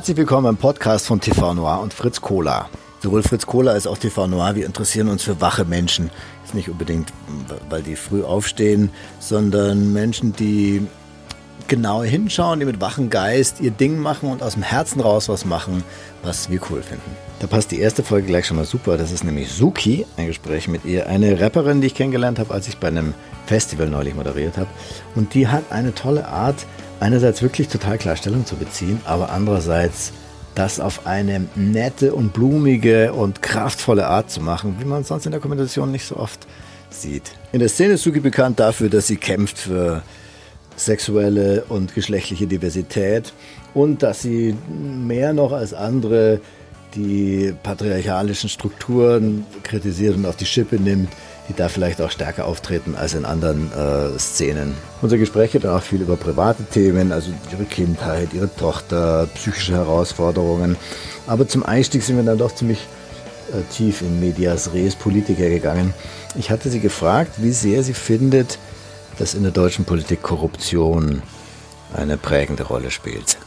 Herzlich willkommen im Podcast von TV Noir und Fritz Kohler. Sowohl Fritz Kohler als auch TV Noir, wir interessieren uns für wache Menschen. Ist nicht unbedingt, weil die früh aufstehen, sondern Menschen, die genau hinschauen, die mit wachem Geist ihr Ding machen und aus dem Herzen raus was machen, was wir cool finden. Da passt die erste Folge gleich schon mal super. Das ist nämlich Suki, ein Gespräch mit ihr, eine Rapperin, die ich kennengelernt habe, als ich bei einem Festival neulich moderiert habe. Und die hat eine tolle Art, einerseits wirklich total klar Stellung zu beziehen, aber andererseits das auf eine nette und blumige und kraftvolle Art zu machen, wie man sonst in der Kommunikation nicht so oft sieht. In der Szene ist Suki bekannt dafür, dass sie kämpft für sexuelle und geschlechtliche Diversität und dass sie mehr noch als andere die patriarchalischen Strukturen kritisiert und auf die Schippe nimmt, die da vielleicht auch stärker auftreten als in anderen äh, Szenen. Unser Gespräch geht auch viel über private Themen, also ihre Kindheit, ihre Tochter, psychische Herausforderungen. Aber zum Einstieg sind wir dann doch ziemlich äh, tief in Medias Res Politiker gegangen. Ich hatte sie gefragt, wie sehr sie findet, dass in der deutschen Politik Korruption eine prägende Rolle spielt.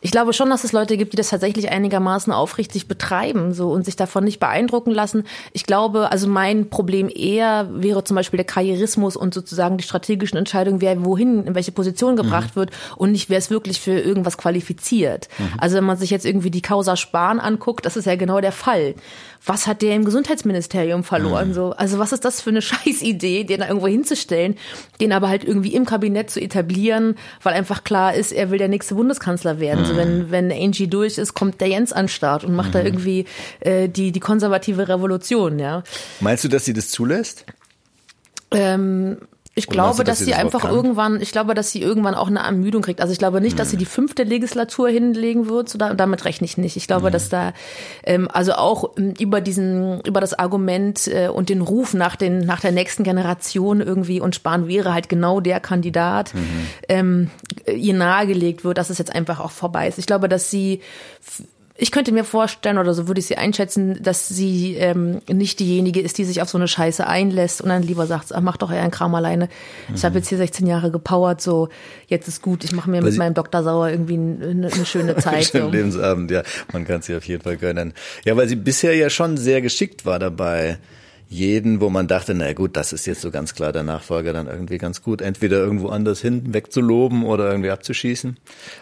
Ich glaube schon, dass es Leute gibt, die das tatsächlich einigermaßen aufrichtig betreiben so und sich davon nicht beeindrucken lassen. Ich glaube, also mein Problem eher wäre zum Beispiel der Karrierismus und sozusagen die strategischen Entscheidungen, wer wohin, in welche Position gebracht mhm. wird und nicht, wer es wirklich für irgendwas qualifiziert. Mhm. Also wenn man sich jetzt irgendwie die Causa Spahn anguckt, das ist ja genau der Fall was hat der im Gesundheitsministerium verloren? Mhm. So, also was ist das für eine Scheißidee, den da irgendwo hinzustellen, den aber halt irgendwie im Kabinett zu etablieren, weil einfach klar ist, er will der nächste Bundeskanzler werden. Mhm. So, wenn, wenn Angie durch ist, kommt der Jens an Start und macht mhm. da irgendwie äh, die, die konservative Revolution, ja. Meinst du, dass sie das zulässt? Ähm, ich glaube, dass, dass sie einfach irgendwann, ich glaube, dass sie irgendwann auch eine Ermüdung kriegt. Also ich glaube nicht, dass sie hm. die fünfte Legislatur hinlegen wird. So da, damit rechne ich nicht. Ich glaube, mhm. dass da ähm, also auch ähm, über diesen, über das Argument äh, und den Ruf nach den nach der nächsten Generation irgendwie und Spahn wäre halt genau der Kandidat, mhm. ähm, ihr nahegelegt wird, dass es jetzt einfach auch vorbei ist. Ich glaube, dass sie ich könnte mir vorstellen, oder so würde ich sie einschätzen, dass sie ähm, nicht diejenige ist, die sich auf so eine Scheiße einlässt und dann lieber sagt, ach, mach doch eher einen Kram alleine. Mhm. Ich habe jetzt hier 16 Jahre gepowert, so jetzt ist gut, ich mache mir Weil mit meinem Dr. Sauer irgendwie eine, eine schöne Zeit. Schönen so. Lebensabend, ja. Man kann sie auf jeden Fall gönnen. Ja, weil sie bisher ja schon sehr geschickt war dabei jeden, wo man dachte, na gut, das ist jetzt so ganz klar der Nachfolger, dann irgendwie ganz gut, entweder irgendwo anders hin wegzuloben oder irgendwie abzuschießen.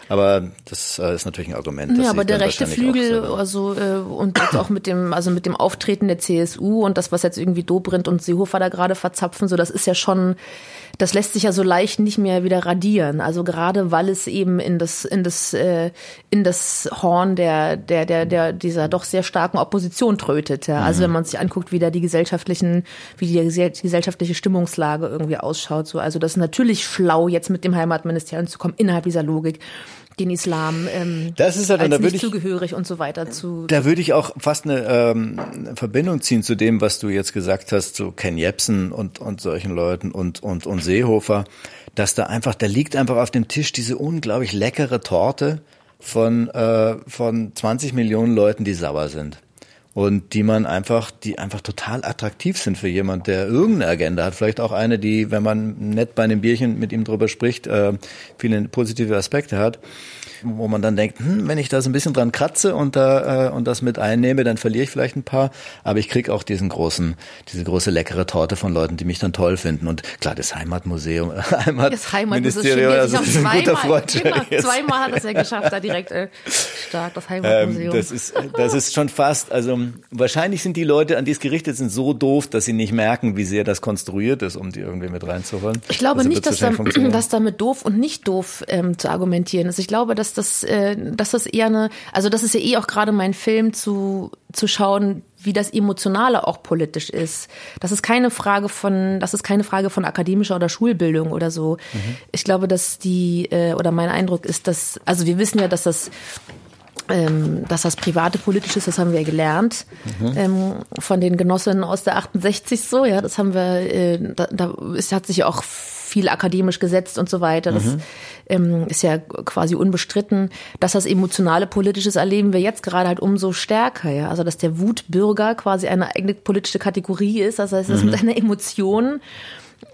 Aber das äh, ist natürlich ein Argument. Ja, aber der rechte Flügel, also äh, und jetzt auch mit dem, also mit dem Auftreten der CSU und das, was jetzt irgendwie Dobrindt und Seehofer da gerade verzapfen, so das ist ja schon das lässt sich ja so leicht nicht mehr wieder radieren. Also gerade weil es eben in das in das äh, in das Horn der der der der dieser doch sehr starken Opposition trötet. Ja. Also mhm. wenn man sich anguckt, wie da die gesellschaftlichen wie die gesellschaftliche Stimmungslage irgendwie ausschaut. So also das ist natürlich schlau jetzt mit dem Heimatministerium zu kommen innerhalb dieser Logik den Islam ähm, das ist halt, als da nicht ich, zugehörig und so weiter zu. Da würde ich auch fast eine ähm, Verbindung ziehen zu dem, was du jetzt gesagt hast, zu Ken Jebsen und und solchen Leuten und und und Seehofer, dass da einfach, da liegt einfach auf dem Tisch diese unglaublich leckere Torte von äh, von 20 Millionen Leuten, die sauer sind und die man einfach, die einfach total attraktiv sind für jemand, der irgendeine Agenda hat. Vielleicht auch eine, die, wenn man nett bei einem Bierchen mit ihm drüber spricht, äh, viele positive Aspekte hat wo man dann denkt, hm, wenn ich da so ein bisschen dran kratze und da äh, und das mit einnehme, dann verliere ich vielleicht ein paar, aber ich krieg auch diesen großen, diese große leckere Torte von Leuten, die mich dann toll finden. Und klar, das Heimatmuseum, Heimat das Heimatministerium, also das ist ein guter Freund. Genau, zweimal hat es ja geschafft, da direkt äh, stark das Heimatmuseum. Ähm, das ist das ist schon fast, also wahrscheinlich sind die Leute, an die es gerichtet sind, so doof, dass sie nicht merken, wie sehr das konstruiert ist, um die irgendwie mit reinzuholen. Ich glaube also nicht, dass, da, dass damit doof und nicht doof ähm, zu argumentieren ist. Ich glaube, dass dass das, äh, dass das eher eine, also das ist ja eh auch gerade mein Film zu, zu schauen, wie das Emotionale auch politisch ist. Das ist keine Frage von, das ist keine Frage von akademischer oder Schulbildung oder so. Mhm. Ich glaube, dass die, äh, oder mein Eindruck ist, dass, also wir wissen ja, dass das ähm, dass das private politisch ist, das haben wir gelernt mhm. ähm, von den Genossinnen aus der 68 so, ja, das haben wir, äh, da, da ist, hat sich auch viel akademisch gesetzt und so weiter. Das mhm. ähm, ist ja quasi unbestritten. Dass das emotionale Politisches erleben wir jetzt gerade halt umso stärker. Ja? Also dass der Wutbürger quasi eine eigene politische Kategorie ist. Das heißt, dass mhm. mit seiner Emotion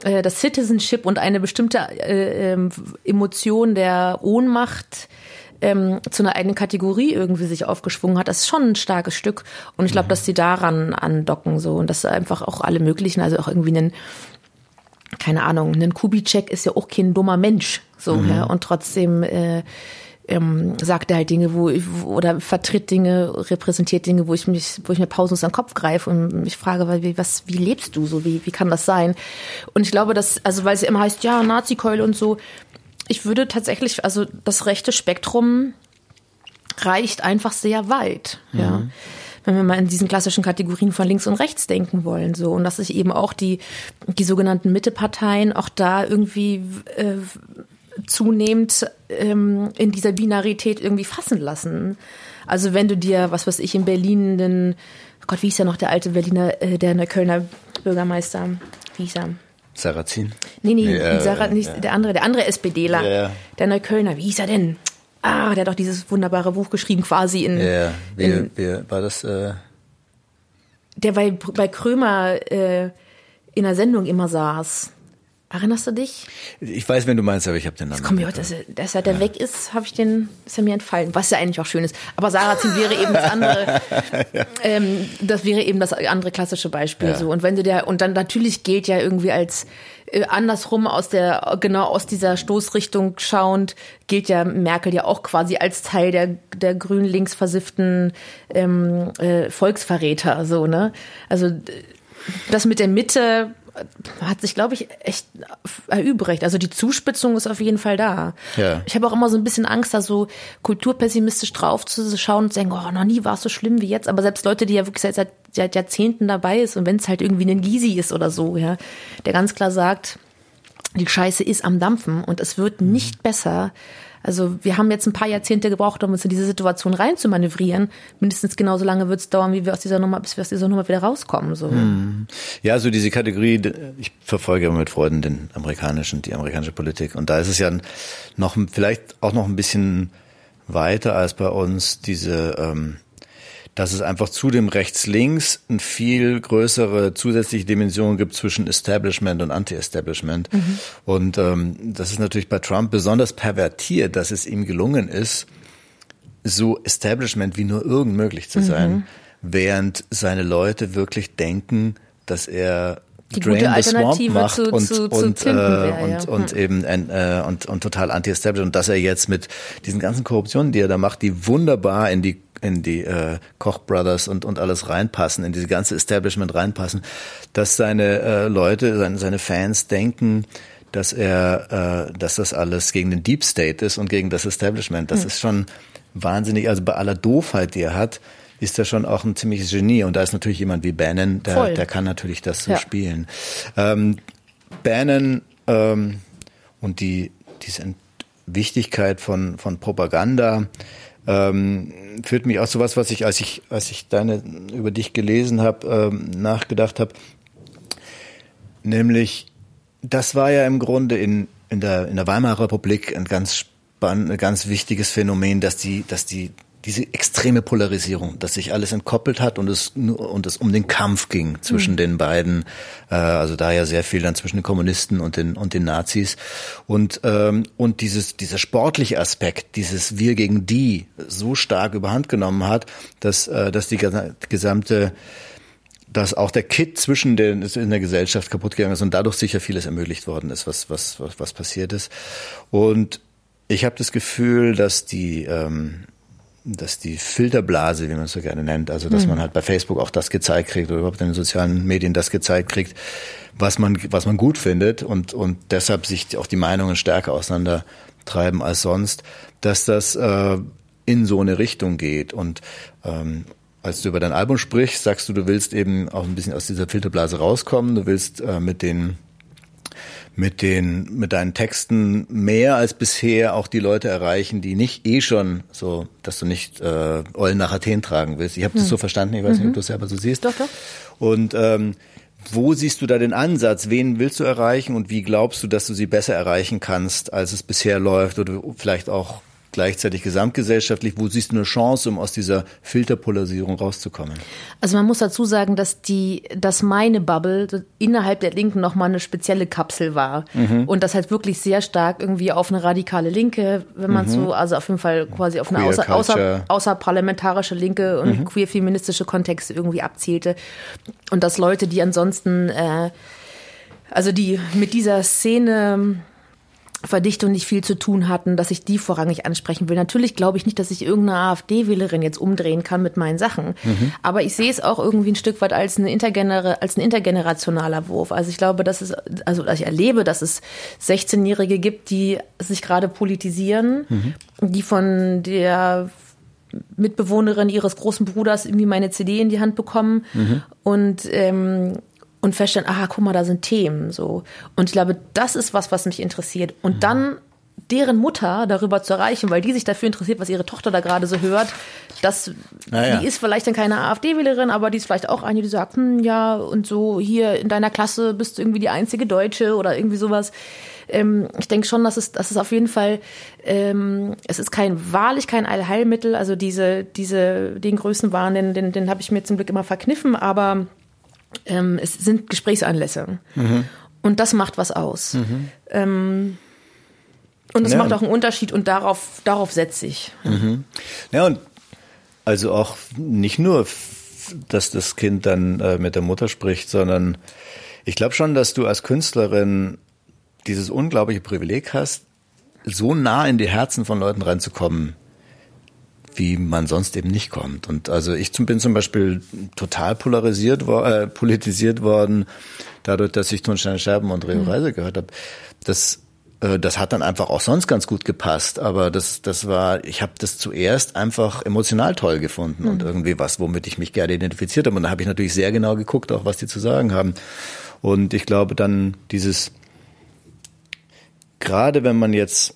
äh, das Citizenship und eine bestimmte äh, ähm, Emotion der Ohnmacht ähm, zu einer eigenen Kategorie irgendwie sich aufgeschwungen hat. Das ist schon ein starkes Stück. Und ich glaube, mhm. dass sie daran andocken so und dass einfach auch alle möglichen, also auch irgendwie einen keine Ahnung, ein Kubitschek ist ja auch kein dummer Mensch, so, mhm. ja, und trotzdem äh, ähm, sagt er halt Dinge, wo ich, oder vertritt Dinge, repräsentiert Dinge, wo ich mich, wo ich mir pausenlos an den Kopf greife und mich frage, wie, was, wie lebst du so, wie, wie kann das sein? Und ich glaube, dass, also weil es immer heißt, ja, Nazi-Keule und so, ich würde tatsächlich, also das rechte Spektrum reicht einfach sehr weit, mhm. ja. Wenn wir mal in diesen klassischen Kategorien von links und rechts denken wollen, so. Und dass sich eben auch die, die sogenannten Mitteparteien auch da irgendwie, äh, zunehmend ähm, in dieser Binarität irgendwie fassen lassen. Also wenn du dir, was weiß ich, in Berlin den, oh Gott, wie hieß ja noch der alte Berliner, äh, der Neuköllner Bürgermeister, wie hieß er? Sarrazin? Nee, nee, nee äh, Sarah, nicht, ja. der andere, der andere SPDler, ja. der Neuköllner, wie hieß er denn? Ah, der hat doch dieses wunderbare Buch geschrieben, quasi in. Ja, wie, in, wie war das? Äh der bei, bei Krömer äh, in der Sendung immer saß. Erinnerst du dich? Ich weiß, wenn du meinst, aber ich habe den Namen. Komm, dass er, dass er ja. weg ist, habe ich den, ist er mir entfallen. Was ja eigentlich auch schön ist. Aber Sarazin wäre eben das andere. ja. ähm, das wäre eben das andere klassische Beispiel. Ja. So und wenn du der und dann natürlich gilt ja irgendwie als andersrum aus der genau aus dieser Stoßrichtung schauend gilt ja Merkel ja auch quasi als Teil der der grün links versifften ähm, äh, Volksverräter. So ne, also das mit der Mitte hat sich, glaube ich, echt erübrigt. Also die Zuspitzung ist auf jeden Fall da. Ja. Ich habe auch immer so ein bisschen Angst, da so kulturpessimistisch drauf zu schauen und zu denken, oh, noch nie war es so schlimm wie jetzt. Aber selbst Leute, die ja wirklich seit, seit Jahrzehnten dabei ist und wenn es halt irgendwie ein Gysi ist oder so, ja, der ganz klar sagt, die Scheiße ist am Dampfen und es wird nicht mhm. besser, also wir haben jetzt ein paar Jahrzehnte gebraucht, um uns in diese Situation rein zu manövrieren. Mindestens genauso lange wird es dauern, wie wir aus dieser Nummer, bis wir aus dieser Nummer wieder rauskommen. So. Hm. Ja, so diese Kategorie, ich verfolge immer mit Freuden den amerikanischen, die amerikanische Politik. Und da ist es ja noch vielleicht auch noch ein bisschen weiter als bei uns diese ähm, dass es einfach zu dem Rechts-Links eine viel größere zusätzliche Dimension gibt zwischen Establishment und Anti-Establishment. Mhm. Und ähm, das ist natürlich bei Trump besonders pervertiert, dass es ihm gelungen ist, so Establishment wie nur irgend möglich zu sein, mhm. während seine Leute wirklich denken, dass er die Drain the Swamp macht zu, und, zu, und, zu äh, wär, und, ja. und hm. eben äh, und, und total anti-establishment und dass er jetzt mit diesen ganzen Korruptionen, die er da macht, die wunderbar in die in die äh, Koch Brothers und, und alles reinpassen, in diese ganze Establishment reinpassen, dass seine äh, Leute, seine, seine Fans denken, dass er, äh, dass das alles gegen den Deep State ist und gegen das Establishment. Das mhm. ist schon wahnsinnig, also bei aller Doofheit, die er hat, ist er schon auch ein ziemliches Genie. Und da ist natürlich jemand wie Bannon, der, der kann natürlich das so ja. spielen. Ähm, Bannon ähm, und die, diese Wichtigkeit von, von Propaganda ähm, führt mich auch zu was, was ich, als ich, als ich deine über dich gelesen habe, ähm, nachgedacht habe. Nämlich, das war ja im Grunde in, in der, in der Weimarer Republik ein ganz spannend, ein ganz wichtiges Phänomen, dass die, dass die diese extreme Polarisierung, dass sich alles entkoppelt hat und es und es um den Kampf ging zwischen mhm. den beiden, äh, also da ja sehr viel dann zwischen den Kommunisten und den und den Nazis und ähm, und dieses dieser sportliche Aspekt, dieses wir gegen die so stark überhand genommen hat, dass äh, dass die gesamte dass auch der Kit zwischen den in der Gesellschaft kaputt gegangen ist und dadurch sicher vieles ermöglicht worden ist, was was was, was passiert ist und ich habe das Gefühl, dass die ähm, dass die Filterblase, wie man es so gerne nennt, also dass mhm. man halt bei Facebook auch das gezeigt kriegt oder überhaupt in den sozialen Medien das gezeigt kriegt, was man, was man gut findet und, und deshalb sich auch die Meinungen stärker auseinandertreiben als sonst, dass das äh, in so eine Richtung geht. Und ähm, als du über dein Album sprichst, sagst du, du willst eben auch ein bisschen aus dieser Filterblase rauskommen, du willst äh, mit den mit den mit deinen Texten mehr als bisher auch die Leute erreichen, die nicht eh schon so, dass du nicht äh, Eulen nach Athen tragen willst. Ich habe das hm. so verstanden, ich weiß mhm. nicht, ob mhm. du es selber so siehst. Doch, doch. Und ähm, wo siehst du da den Ansatz? Wen willst du erreichen und wie glaubst du, dass du sie besser erreichen kannst, als es bisher läuft oder vielleicht auch gleichzeitig gesamtgesellschaftlich, wo siehst du eine Chance, um aus dieser Filterpolarisierung rauszukommen? Also man muss dazu sagen, dass die, dass meine Bubble innerhalb der Linken nochmal eine spezielle Kapsel war. Mhm. Und das halt wirklich sehr stark irgendwie auf eine radikale Linke, wenn man mhm. so, also auf jeden Fall quasi auf eine außer, außer, außerparlamentarische Linke und mhm. queer-feministische Kontexte irgendwie abzielte. Und dass Leute, die ansonsten, äh, also die mit dieser Szene Verdichtung nicht viel zu tun hatten, dass ich die vorrangig ansprechen will. Natürlich glaube ich nicht, dass ich irgendeine AfD-Wählerin jetzt umdrehen kann mit meinen Sachen. Mhm. Aber ich sehe es auch irgendwie ein Stück weit als, eine intergener als ein intergenerationaler Wurf. Also ich glaube, dass es, also ich erlebe, dass es 16-Jährige gibt, die sich gerade politisieren, mhm. die von der Mitbewohnerin ihres großen Bruders irgendwie meine CD in die Hand bekommen mhm. und ähm, und feststellen, aha, guck mal, da sind Themen so. Und ich glaube, das ist was, was mich interessiert. Und mhm. dann deren Mutter darüber zu erreichen, weil die sich dafür interessiert, was ihre Tochter da gerade so hört. Das, naja. die ist vielleicht dann keine AfD-Wählerin, aber die ist vielleicht auch eine, die sagt, hm, ja, und so hier in deiner Klasse bist du irgendwie die einzige Deutsche oder irgendwie sowas. Ähm, ich denke schon, dass es, dass es auf jeden Fall, ähm, es ist kein, wahrlich kein Allheilmittel. Also diese, diese, den Größenwahn, den, den, den habe ich mir zum Glück immer verkniffen, aber ähm, es sind Gesprächsanlässe. Mhm. Und das macht was aus. Mhm. Ähm, und es ja. macht auch einen Unterschied und darauf, darauf setze ich. Mhm. Ja, und also auch nicht nur, dass das Kind dann äh, mit der Mutter spricht, sondern ich glaube schon, dass du als Künstlerin dieses unglaubliche Privileg hast, so nah in die Herzen von Leuten reinzukommen, wie man sonst eben nicht kommt. Und also ich bin zum Beispiel total polarisiert, äh, politisiert worden, dadurch, dass ich Tonsteine Scherben und Rio mhm. Reise gehört habe. Das äh, das hat dann einfach auch sonst ganz gut gepasst, aber das das war ich habe das zuerst einfach emotional toll gefunden mhm. und irgendwie was, womit ich mich gerne identifiziert habe und da habe ich natürlich sehr genau geguckt, auch was die zu sagen haben. Und ich glaube dann dieses gerade wenn man jetzt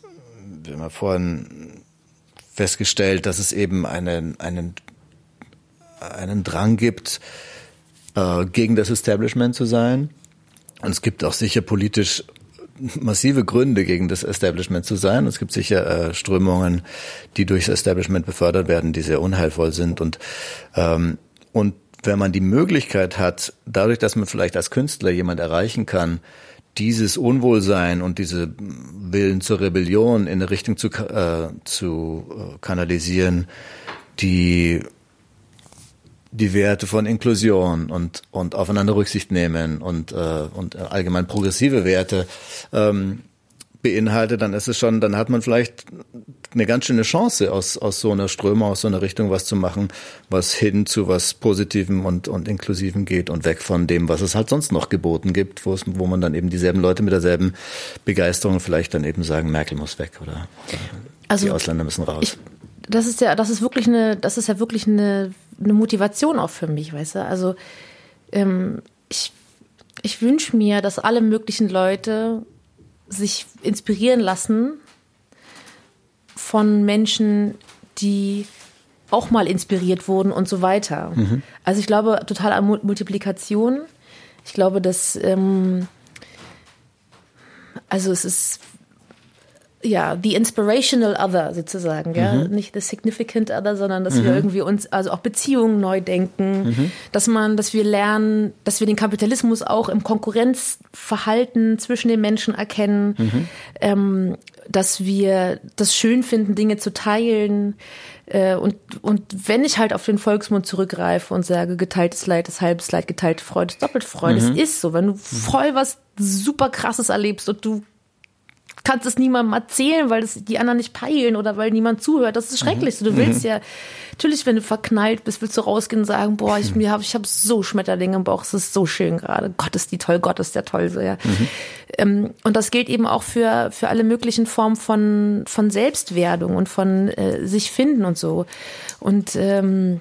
wenn man vorhin festgestellt, dass es eben einen, einen, einen Drang gibt, äh, gegen das Establishment zu sein. Und es gibt auch sicher politisch massive Gründe, gegen das Establishment zu sein. Es gibt sicher äh, Strömungen, die durchs Establishment befördert werden, die sehr unheilvoll sind. Und, ähm, und wenn man die Möglichkeit hat, dadurch, dass man vielleicht als Künstler jemand erreichen kann, dieses Unwohlsein und diese Willen zur Rebellion in eine Richtung zu, äh, zu äh, kanalisieren, die die Werte von Inklusion und, und aufeinander Rücksicht nehmen und, äh, und allgemein progressive Werte ähm, beinhaltet, dann ist es schon, dann hat man vielleicht eine ganz schöne Chance, aus, aus so einer Strömung, aus so einer Richtung was zu machen, was hin zu was Positivem und, und Inklusivem geht und weg von dem, was es halt sonst noch geboten gibt, wo, es, wo man dann eben dieselben Leute mit derselben Begeisterung vielleicht dann eben sagen, Merkel muss weg oder, also, die Ausländer müssen raus. Ich, das ist ja, das ist wirklich eine, das ist ja wirklich eine, eine Motivation auch für mich, weißt du? Also ähm, ich, ich wünsche mir, dass alle möglichen Leute sich inspirieren lassen von Menschen, die auch mal inspiriert wurden und so weiter. Mhm. Also ich glaube total an Multiplikation. Ich glaube, dass ähm, also es ist ja, the inspirational other sozusagen, ja, mhm. nicht the significant other, sondern dass mhm. wir irgendwie uns also auch Beziehungen neu denken, mhm. dass man, dass wir lernen, dass wir den Kapitalismus auch im Konkurrenzverhalten zwischen den Menschen erkennen, mhm. ähm, dass wir das schön finden, Dinge zu teilen. Äh, und, und wenn ich halt auf den Volksmund zurückgreife und sage, geteiltes Leid ist halbes Leid, geteilte Freude ist doppelt Freude, es mhm. ist so, wenn du voll was super krasses erlebst und du kannst es niemandem erzählen, weil das die anderen nicht peilen oder weil niemand zuhört. Das ist das mhm. Schrecklichste. Du willst mhm. ja, natürlich, wenn du verknallt bist, willst du rausgehen und sagen, boah, ich, mir hab, ich habe so Schmetterlinge im Bauch, es ist so schön gerade. Gott ist die toll, Gott ist der toll, so, ja. Mhm. Ähm, und das gilt eben auch für, für alle möglichen Formen von, von Selbstwerdung und von äh, sich finden und so. Und, ähm,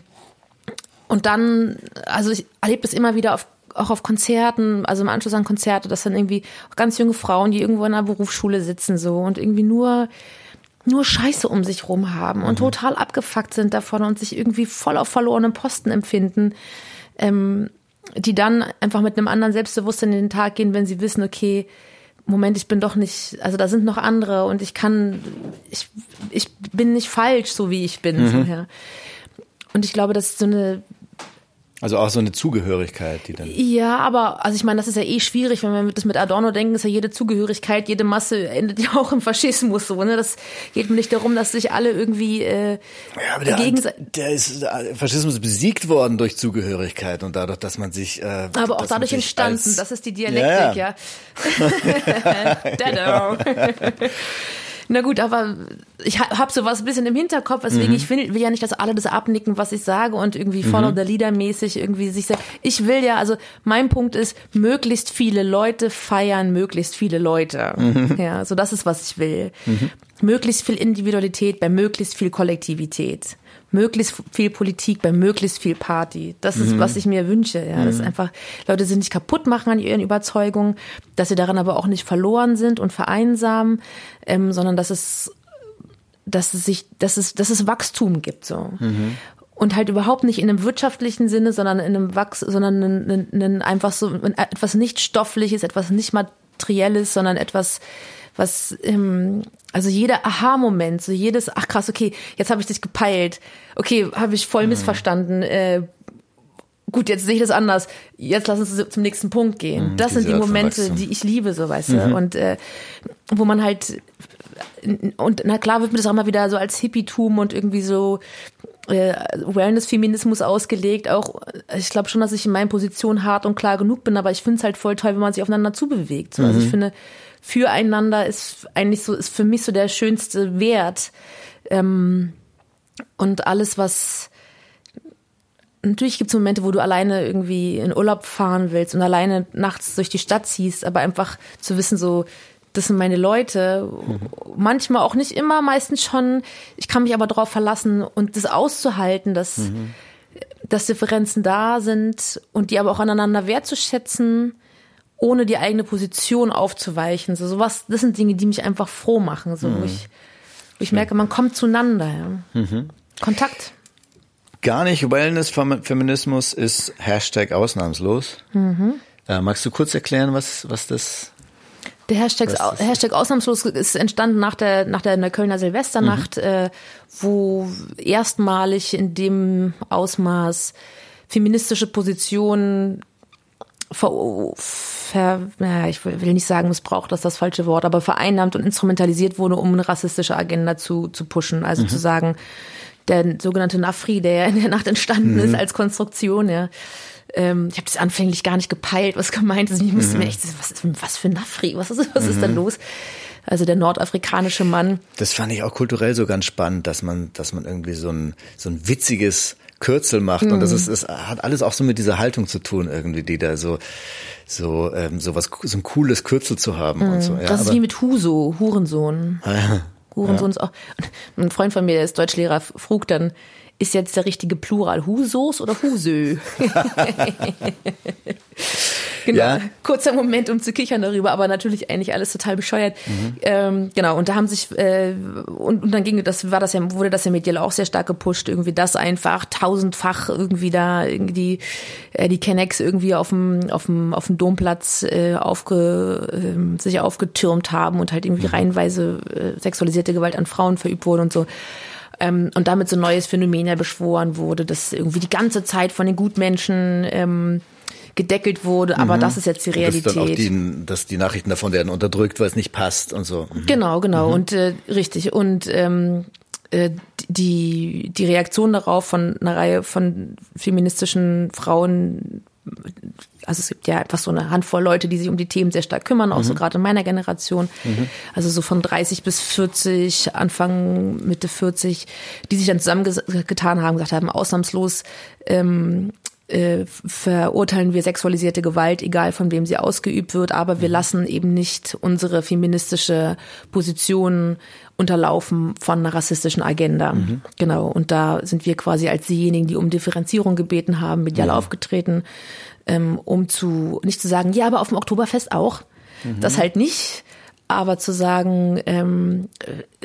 und dann, also ich erlebe das immer wieder auf auch auf Konzerten, also im Anschluss an Konzerte, dass dann irgendwie auch ganz junge Frauen, die irgendwo in einer Berufsschule sitzen so und irgendwie nur nur Scheiße um sich rum haben und mhm. total abgefuckt sind davon und sich irgendwie voll auf verlorenen Posten empfinden, ähm, die dann einfach mit einem anderen Selbstbewusstsein in den Tag gehen, wenn sie wissen, okay, Moment, ich bin doch nicht, also da sind noch andere und ich kann, ich, ich bin nicht falsch, so wie ich bin. Mhm. Und ich glaube, das ist so eine also auch so eine Zugehörigkeit, die dann. Ja, aber also ich meine, das ist ja eh schwierig, wenn wir das mit Adorno denken, ist ja jede Zugehörigkeit, jede Masse endet ja auch im Faschismus so. Ne? Das geht mir nicht darum, dass sich alle irgendwie äh, ja, aber der, der ist der Faschismus besiegt worden durch Zugehörigkeit und dadurch, dass man sich. Äh, aber auch dadurch entstanden. Das ist die Dialektik, ja. ja. Na gut, aber ich habe sowas ein bisschen im Hinterkopf, deswegen mhm. ich will, will, ja nicht, dass alle das abnicken, was ich sage und irgendwie follow mhm. the leader mäßig irgendwie sich sagen. Ich will ja, also mein Punkt ist, möglichst viele Leute feiern möglichst viele Leute. Mhm. Ja, so das ist, was ich will. Mhm. Möglichst viel Individualität bei möglichst viel Kollektivität möglichst viel Politik, bei möglichst viel Party. Das ist, mhm. was ich mir wünsche. Ja, mhm. dass einfach Leute sind nicht kaputt machen an ihren Überzeugungen, dass sie daran aber auch nicht verloren sind und vereinsamen, ähm, sondern dass es, dass es sich, dass es, dass es Wachstum gibt so. Mhm. Und halt überhaupt nicht in einem wirtschaftlichen Sinne, sondern in einem Wachs, sondern in, in, in einfach so etwas nicht stoffliches, etwas nicht materielles, sondern etwas was, ähm, also jeder Aha-Moment, so jedes, ach krass, okay, jetzt habe ich dich gepeilt, okay, habe ich voll mhm. missverstanden, äh, gut, jetzt sehe ich das anders, jetzt lass uns zum nächsten Punkt gehen. Mhm, das sind die Momente, die ich liebe, so weißt du, mhm. und äh, wo man halt, und na klar wird mir das auch mal wieder so als Hippietum und irgendwie so äh, Wellness-Feminismus ausgelegt. Auch ich glaube schon, dass ich in meinen Positionen hart und klar genug bin, aber ich finde es halt voll toll, wenn man sich aufeinander zubewegt. So. Also ich mhm. finde, füreinander ist eigentlich so, ist für mich so der schönste Wert. Ähm, und alles, was natürlich gibt es Momente, wo du alleine irgendwie in Urlaub fahren willst und alleine nachts durch die Stadt ziehst, aber einfach zu wissen, so, das sind meine Leute. Mhm. Manchmal auch nicht immer, meistens schon. Ich kann mich aber darauf verlassen und das auszuhalten, dass, mhm. dass Differenzen da sind und die aber auch aneinander wertzuschätzen ohne die eigene Position aufzuweichen. So sowas, das sind Dinge, die mich einfach froh machen, so mhm. wo ich, wo ich merke, man kommt zueinander. Ja. Mhm. Kontakt. Gar nicht Wellness-Feminismus ist Hashtag ausnahmslos. Mhm. Äh, magst du kurz erklären, was, was das der Hashtag, Hashtag ausnahmslos ist entstanden nach der, nach der Kölner Silvesternacht, mhm. äh, wo erstmalig in dem Ausmaß feministische Positionen ver, ver, ja, ich will nicht sagen missbraucht, das ist das falsche Wort, aber vereinnahmt und instrumentalisiert wurde, um eine rassistische Agenda zu, zu pushen. Also mhm. zu sagen, der sogenannte Nafri, der in der Nacht entstanden mhm. ist als Konstruktion, ja. Ähm, ich habe das anfänglich gar nicht gepeilt, was gemeint ist. Ich musste mhm. mir echt, was, was für Nafri, was ist, was ist da mhm. los? Also der nordafrikanische Mann. Das fand ich auch kulturell so ganz spannend, dass man, dass man irgendwie so ein, so ein witziges Kürzel macht. Mhm. Und das ist, das hat alles auch so mit dieser Haltung zu tun, irgendwie, die da so, so, ähm, so was, so ein cooles Kürzel zu haben mhm. und so. Ja, das ist wie mit Huso, Hurensohn. Ah, ja. Hurensohn ja. ist auch. Ein Freund von mir, der ist Deutschlehrer, frug dann, ist jetzt der richtige Plural Husos oder Husö? genau, ja. kurzer Moment, um zu kichern darüber, aber natürlich eigentlich alles total bescheuert. Mhm. Ähm, genau, und da haben sich äh, und, und dann ging das, war das ja, wurde das ja medial auch sehr stark gepusht, irgendwie das einfach tausendfach irgendwie da irgendwie äh, die Kennex irgendwie auf dem auf dem auf dem Domplatz äh, aufge, äh, sich aufgetürmt haben und halt irgendwie mhm. reihenweise äh, sexualisierte Gewalt an Frauen verübt wurde und so. Ähm, und damit so ein neues Phänomen ja beschworen wurde, dass irgendwie die ganze Zeit von den Gutmenschen ähm, gedeckelt wurde, aber mhm. das ist jetzt die Realität. Dass, dann auch die, dass die Nachrichten davon werden unterdrückt, weil es nicht passt und so. Mhm. Genau, genau. Mhm. Und äh, richtig. Und ähm, äh, die, die Reaktion darauf von einer Reihe von feministischen Frauen also es gibt ja einfach so eine Handvoll Leute, die sich um die Themen sehr stark kümmern, auch mhm. so gerade in meiner Generation. Mhm. Also so von 30 bis 40, Anfang, Mitte 40, die sich dann zusammengetan haben, gesagt haben, ausnahmslos ähm, äh, verurteilen wir sexualisierte Gewalt, egal von wem sie ausgeübt wird, aber wir mhm. lassen eben nicht unsere feministische Position unterlaufen von einer rassistischen Agenda. Mhm. Genau. Und da sind wir quasi als diejenigen, die um Differenzierung gebeten haben, medial ja. aufgetreten ähm, um zu, nicht zu sagen, ja, aber auf dem Oktoberfest auch. Mhm. Das halt nicht. Aber zu sagen, ähm,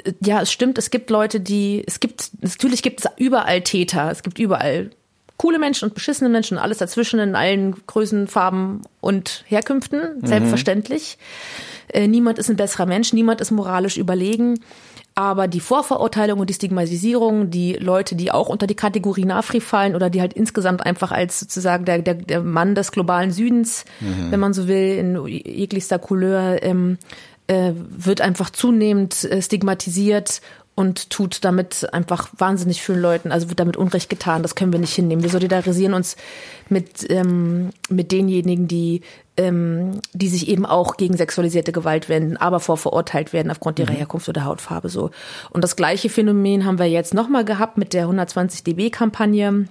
äh, ja, es stimmt, es gibt Leute, die, es gibt, natürlich gibt es überall Täter, es gibt überall coole Menschen und beschissene Menschen, alles dazwischen in allen Größen, Farben und Herkünften, mhm. Äh, niemand ist ein besserer Mensch, niemand ist moralisch überlegen. Aber die Vorverurteilung und die Stigmatisierung, die Leute, die auch unter die Kategorie Nafri fallen oder die halt insgesamt einfach als sozusagen der, der, der Mann des globalen Südens, mhm. wenn man so will, in jeglichster Couleur, ähm, äh, wird einfach zunehmend äh, stigmatisiert und tut damit einfach wahnsinnig vielen Leuten, also wird damit Unrecht getan. Das können wir nicht hinnehmen. Wir solidarisieren uns mit, ähm, mit denjenigen, die, ähm, die sich eben auch gegen sexualisierte Gewalt wenden, aber vor verurteilt werden aufgrund ihrer mhm. Herkunft oder Hautfarbe so. Und das gleiche Phänomen haben wir jetzt nochmal gehabt mit der 120 dB-Kampagne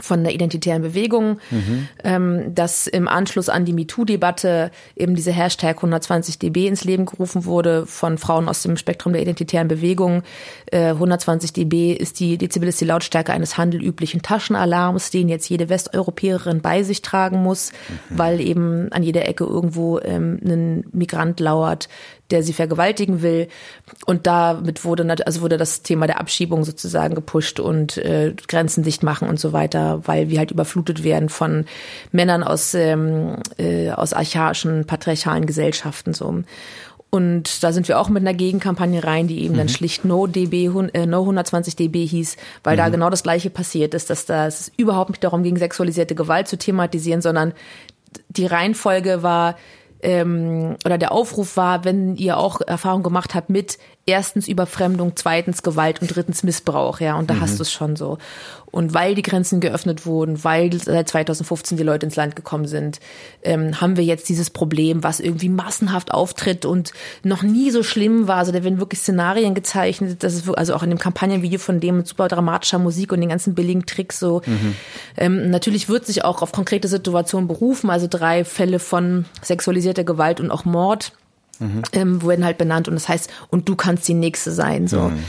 von der identitären Bewegung, mhm. dass im Anschluss an die MeToo-Debatte eben diese Hashtag 120 dB ins Leben gerufen wurde von Frauen aus dem Spektrum der identitären Bewegung. Äh, 120 dB ist die Dezibel ist die Lautstärke eines handelüblichen Taschenalarms, den jetzt jede Westeuropäerin bei sich tragen muss, mhm. weil eben an jeder Ecke irgendwo ähm, ein Migrant lauert, der sie vergewaltigen will. Und damit wurde, also wurde das Thema der Abschiebung sozusagen gepusht und äh, Grenzen dicht machen und so weiter, weil wir halt überflutet werden von Männern aus, ähm, äh, aus archaischen, patriarchalen Gesellschaften so. Und da sind wir auch mit einer Gegenkampagne rein, die eben mhm. dann schlicht No DB, äh, No 120 dB hieß, weil mhm. da genau das Gleiche passiert ist, dass da es überhaupt nicht darum ging, sexualisierte Gewalt zu thematisieren, sondern die Reihenfolge war, ähm, oder der Aufruf war, wenn ihr auch Erfahrung gemacht habt mit erstens Überfremdung, zweitens Gewalt und drittens Missbrauch, ja, und da mhm. hast du es schon so. Und weil die Grenzen geöffnet wurden, weil seit 2015 die Leute ins Land gekommen sind, ähm, haben wir jetzt dieses Problem, was irgendwie massenhaft auftritt und noch nie so schlimm war. Also da werden wirklich Szenarien gezeichnet, das ist also auch in dem Kampagnenvideo von dem mit super dramatischer Musik und den ganzen billigen Tricks so. Mhm. Ähm, natürlich wird sich auch auf konkrete Situationen berufen, also drei Fälle von sexualisierter Gewalt und auch Mord mhm. ähm, wurden halt benannt und das heißt, und du kannst die nächste sein. So. Mhm.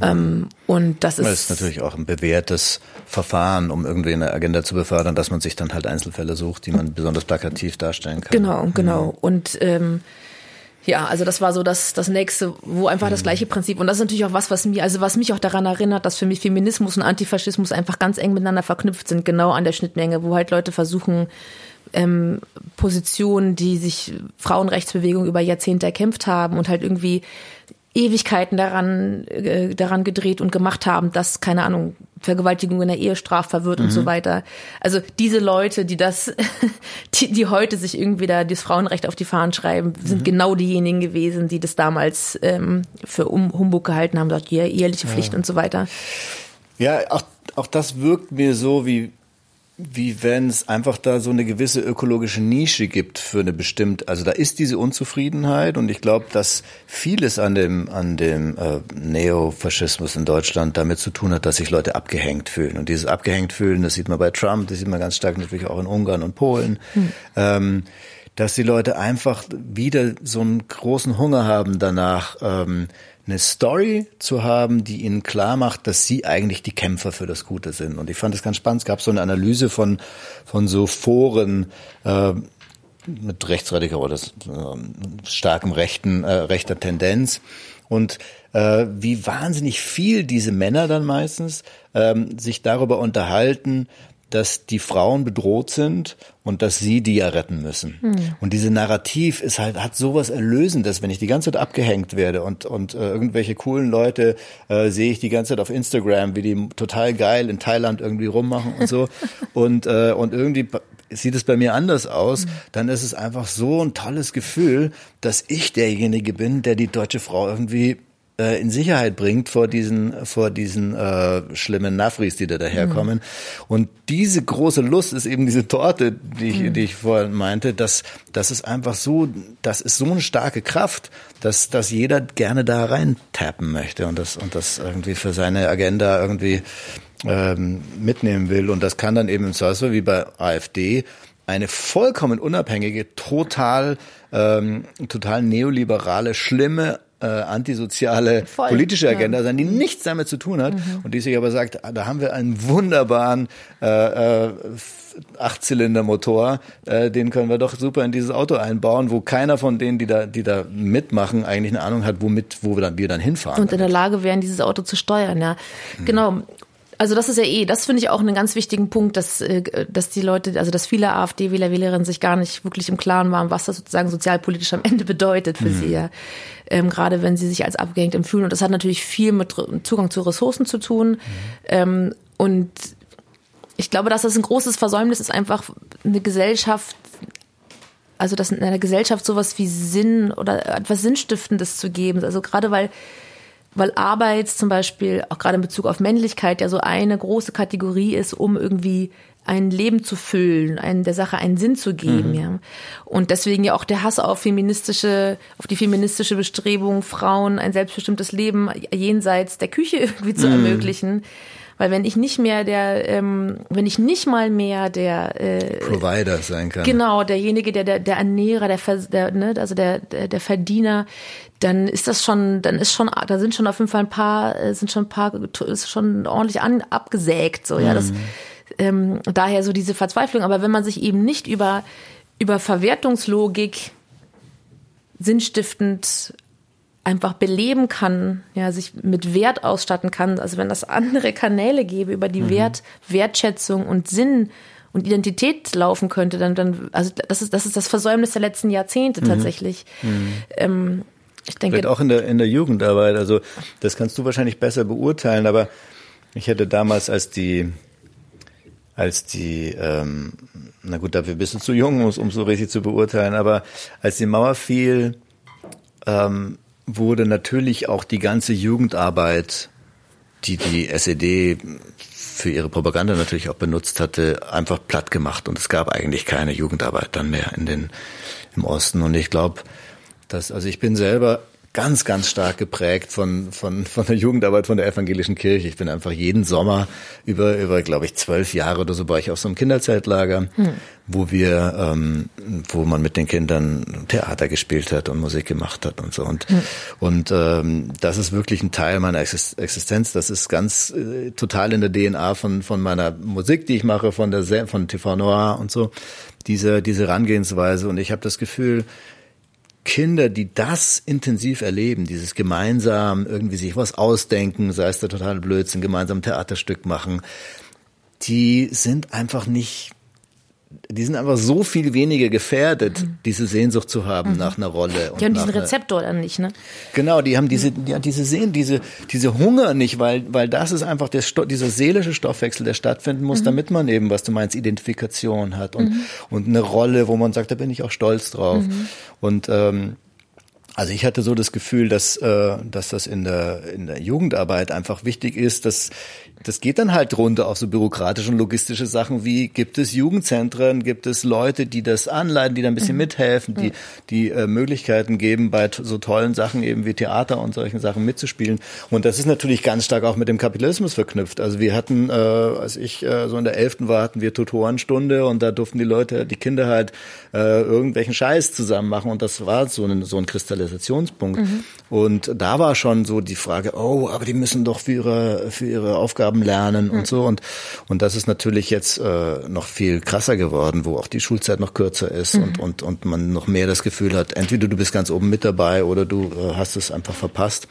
Ähm, und das ist, das ist natürlich auch ein bewährtes Verfahren, um irgendwie eine Agenda zu befördern, dass man sich dann halt Einzelfälle sucht, die man besonders plakativ darstellen kann. Genau, genau. Mhm. Und ähm, ja, also das war so das, das nächste, wo einfach das mhm. gleiche Prinzip. Und das ist natürlich auch was, was mir, also was mich auch daran erinnert, dass für mich Feminismus und Antifaschismus einfach ganz eng miteinander verknüpft sind, genau an der Schnittmenge, wo halt Leute versuchen, ähm, Positionen, die sich Frauenrechtsbewegung über Jahrzehnte erkämpft haben und halt irgendwie Ewigkeiten daran, äh, daran gedreht und gemacht haben, dass, keine Ahnung, Vergewaltigung in der Ehe strafbar wird mhm. und so mhm. weiter. Also diese Leute, die das, die, die heute sich irgendwie da das Frauenrecht auf die Fahnen schreiben, sind mhm. genau diejenigen gewesen, die das damals ähm, für um, Humbug gehalten haben, ja, eheliche Pflicht ja. und so weiter. Ja, auch, auch das wirkt mir so wie, wie wenn es einfach da so eine gewisse ökologische Nische gibt für eine bestimmte, also da ist diese Unzufriedenheit und ich glaube, dass vieles an dem an dem äh, Neofaschismus in Deutschland damit zu tun hat, dass sich Leute abgehängt fühlen und dieses abgehängt fühlen, das sieht man bei Trump, das sieht man ganz stark natürlich auch in Ungarn und Polen. Hm. Ähm, dass die Leute einfach wieder so einen großen Hunger haben danach, ähm, eine Story zu haben, die ihnen klar macht, dass sie eigentlich die Kämpfer für das Gute sind. Und ich fand das ganz spannend. Es gab so eine Analyse von, von so Foren, äh, mit rechtsradikaler oder äh, starkem rechten, äh, rechter Tendenz. Und äh, wie wahnsinnig viel diese Männer dann meistens ähm, sich darüber unterhalten, dass die Frauen bedroht sind und dass sie die ja retten müssen. Hm. Und diese Narrativ ist halt hat sowas erlösendes, wenn ich die ganze Zeit abgehängt werde und und äh, irgendwelche coolen Leute äh, sehe ich die ganze Zeit auf Instagram, wie die total geil in Thailand irgendwie rummachen und so und äh, und irgendwie sieht es bei mir anders aus, hm. dann ist es einfach so ein tolles Gefühl, dass ich derjenige bin, der die deutsche Frau irgendwie äh, in Sicherheit bringt vor diesen, vor diesen äh, schlimmen Nafris, die da daherkommen. Mhm. Und diese große Lust ist eben diese Torte, die ich, mhm. die ich vorhin meinte, dass das ist einfach so, das ist so eine starke Kraft, dass, dass jeder gerne da rein tappen möchte und das, und das irgendwie für seine Agenda irgendwie ähm, mitnehmen will. Und das kann dann eben im Zweifel wie bei AfD eine vollkommen unabhängige, total, ähm, total neoliberale, schlimme äh, antisoziale Voll, politische Agenda ja. sein, die nichts damit zu tun hat mhm. und die sich aber sagt, da haben wir einen wunderbaren äh, äh, Achtzylinder-Motor, äh, den können wir doch super in dieses Auto einbauen, wo keiner von denen, die da, die da mitmachen, eigentlich eine Ahnung hat, womit, wo wir dann, wir dann hinfahren. Und in der Lage wären, dieses Auto zu steuern, ja. Mhm. Genau Also das ist ja eh, das finde ich auch einen ganz wichtigen Punkt, dass, äh, dass die Leute, also dass viele AfD-Wähler, Wählerinnen sich gar nicht wirklich im Klaren waren, was das sozusagen sozialpolitisch am Ende bedeutet für mhm. sie ja. Ähm, gerade wenn sie sich als abgehängt empfühlen. Und das hat natürlich viel mit Zugang zu Ressourcen zu tun. Mhm. Ähm, und ich glaube, dass das ein großes Versäumnis ist, einfach eine Gesellschaft, also dass in einer Gesellschaft sowas wie Sinn oder etwas Sinnstiftendes zu geben. Also gerade weil weil Arbeit zum Beispiel, auch gerade in Bezug auf Männlichkeit, ja so eine große Kategorie ist, um irgendwie ein Leben zu füllen, einen, der Sache einen Sinn zu geben, mhm. ja. Und deswegen ja auch der Hass auf feministische, auf die feministische Bestrebung, Frauen ein selbstbestimmtes Leben jenseits der Küche irgendwie zu mhm. ermöglichen. Weil wenn ich nicht mehr der, ähm, wenn ich nicht mal mehr der äh, Provider sein kann. Genau, derjenige, der, der, der Ernährer, der, der ne, also der, der, der Verdiener, dann ist das schon, dann ist schon, da sind schon auf jeden Fall ein paar, äh, sind schon ein paar, ist schon ordentlich an, abgesägt, so, ja, das, mhm. ähm, daher so diese Verzweiflung. Aber wenn man sich eben nicht über, über Verwertungslogik sinnstiftend einfach beleben kann, ja, sich mit Wert ausstatten kann. Also wenn das andere Kanäle gäbe, über die mhm. Wert, Wertschätzung und Sinn und Identität laufen könnte, dann, dann, also das ist, das ist das Versäumnis der letzten Jahrzehnte mhm. tatsächlich. Mhm. Ähm, ich denke. Vielleicht auch in der, in der Jugendarbeit. Also, das kannst du wahrscheinlich besser beurteilen, aber ich hätte damals, als die, als die, ähm, na gut, dafür bist du zu jung, um so richtig zu beurteilen, aber als die Mauer fiel, ähm, wurde natürlich auch die ganze Jugendarbeit, die die SED für ihre Propaganda natürlich auch benutzt hatte, einfach platt gemacht. Und es gab eigentlich keine Jugendarbeit dann mehr in den, im Osten. Und ich glaube, dass, also ich bin selber ganz, ganz stark geprägt von, von, von der Jugendarbeit von der evangelischen Kirche. Ich bin einfach jeden Sommer über, über glaube ich, zwölf Jahre oder so war ich auf so einem Kinderzeltlager, hm. wo wir, ähm, wo man mit den Kindern Theater gespielt hat und Musik gemacht hat und so. Und, hm. und ähm, das ist wirklich ein Teil meiner Existenz. Das ist ganz äh, total in der DNA von, von meiner Musik, die ich mache, von der von TV Noir und so. Diese, diese Herangehensweise. Und ich habe das Gefühl, Kinder, die das intensiv erleben, dieses gemeinsam irgendwie sich was ausdenken, sei es der totale Blödsinn, gemeinsam Theaterstück machen, die sind einfach nicht die sind einfach so viel weniger gefährdet, mhm. diese Sehnsucht zu haben mhm. nach einer Rolle. Und die haben diesen Rezeptor dann nicht, ne? Genau, die haben diese, die, diese Sehn, diese, diese Hunger nicht, weil, weil das ist einfach der Sto dieser seelische Stoffwechsel, der stattfinden muss, mhm. damit man eben, was du meinst, Identifikation hat und, mhm. und eine Rolle, wo man sagt, da bin ich auch stolz drauf. Mhm. Und, ähm, also ich hatte so das Gefühl, dass, äh, dass das in der, in der Jugendarbeit einfach wichtig ist, dass das geht dann halt runter auf so bürokratische und logistische Sachen wie, gibt es Jugendzentren, gibt es Leute, die das anleiten, die da ein bisschen mhm. mithelfen, die, die äh, Möglichkeiten geben, bei so tollen Sachen eben wie Theater und solchen Sachen mitzuspielen. Und das ist natürlich ganz stark auch mit dem Kapitalismus verknüpft. Also wir hatten, äh, als ich äh, so in der Elften war, hatten wir Tutorenstunde und da durften die Leute, die Kinder halt äh, irgendwelchen Scheiß zusammen machen und das war so ein, so ein Kristallisationspunkt. Mhm. Und da war schon so die Frage, oh, aber die müssen doch für ihre, für ihre Aufgaben lernen mhm. und so. Und, und das ist natürlich jetzt äh, noch viel krasser geworden, wo auch die Schulzeit noch kürzer ist mhm. und, und, und man noch mehr das Gefühl hat, entweder du bist ganz oben mit dabei oder du äh, hast es einfach verpasst.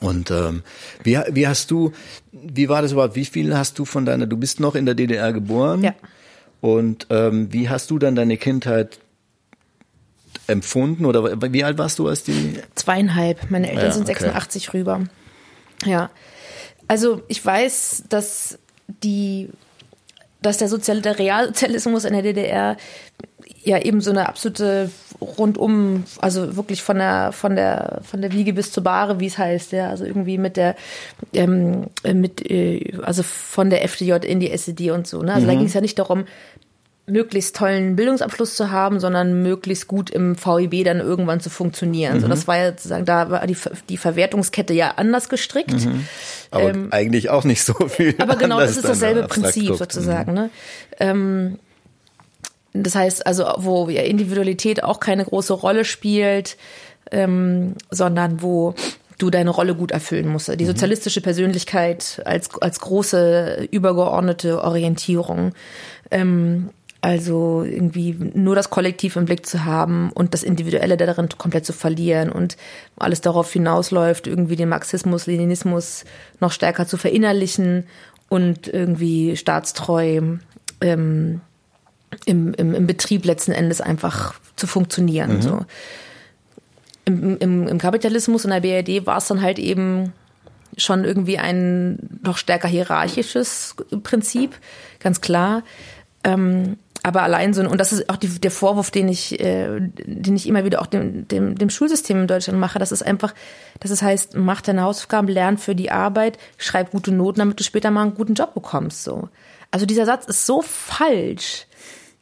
Und ähm, wie, wie hast du, wie war das überhaupt? Wie viel hast du von deiner, du bist noch in der DDR geboren? Ja. Und ähm, wie hast du dann deine Kindheit empfunden oder wie alt warst du als die? Zweieinhalb. Meine Eltern ja, sind 86 okay. rüber. Ja. Also ich weiß, dass die, dass der, Sozial der Realsozialismus in der DDR ja eben so eine absolute rundum, also wirklich von der von der von der Wiege bis zur Bahre, wie es heißt, ja, also irgendwie mit der ähm, mit äh, also von der FDJ in die SED und so. Ne? Also mhm. da ging es ja nicht darum, möglichst tollen Bildungsabschluss zu haben, sondern möglichst gut im VIB dann irgendwann zu funktionieren. Mhm. So, das war ja sozusagen, da war die, die Verwertungskette ja anders gestrickt. Mhm. Aber ähm, eigentlich auch nicht so viel. Aber genau, das ist dasselbe Prinzip sozusagen. Mhm. Ne? Ähm, das heißt also, wo ja Individualität auch keine große Rolle spielt, ähm, sondern wo du deine Rolle gut erfüllen musst. Die mhm. sozialistische Persönlichkeit als, als große übergeordnete Orientierung. Ähm, also irgendwie nur das Kollektiv im Blick zu haben und das Individuelle darin komplett zu verlieren und alles darauf hinausläuft, irgendwie den Marxismus, Leninismus noch stärker zu verinnerlichen und irgendwie staatstreu ähm, im, im, im Betrieb letzten Endes einfach zu funktionieren. Mhm. So. Im, im, Im Kapitalismus und der BRD war es dann halt eben schon irgendwie ein noch stärker hierarchisches Prinzip, ganz klar. Ähm, aber allein so, und das ist auch die, der Vorwurf, den ich, äh, den ich immer wieder auch dem, dem, dem Schulsystem in Deutschland mache, das ist einfach, dass es heißt, mach deine Hausaufgaben, lern für die Arbeit, schreib gute Noten, damit du später mal einen guten Job bekommst, so. Also dieser Satz ist so falsch.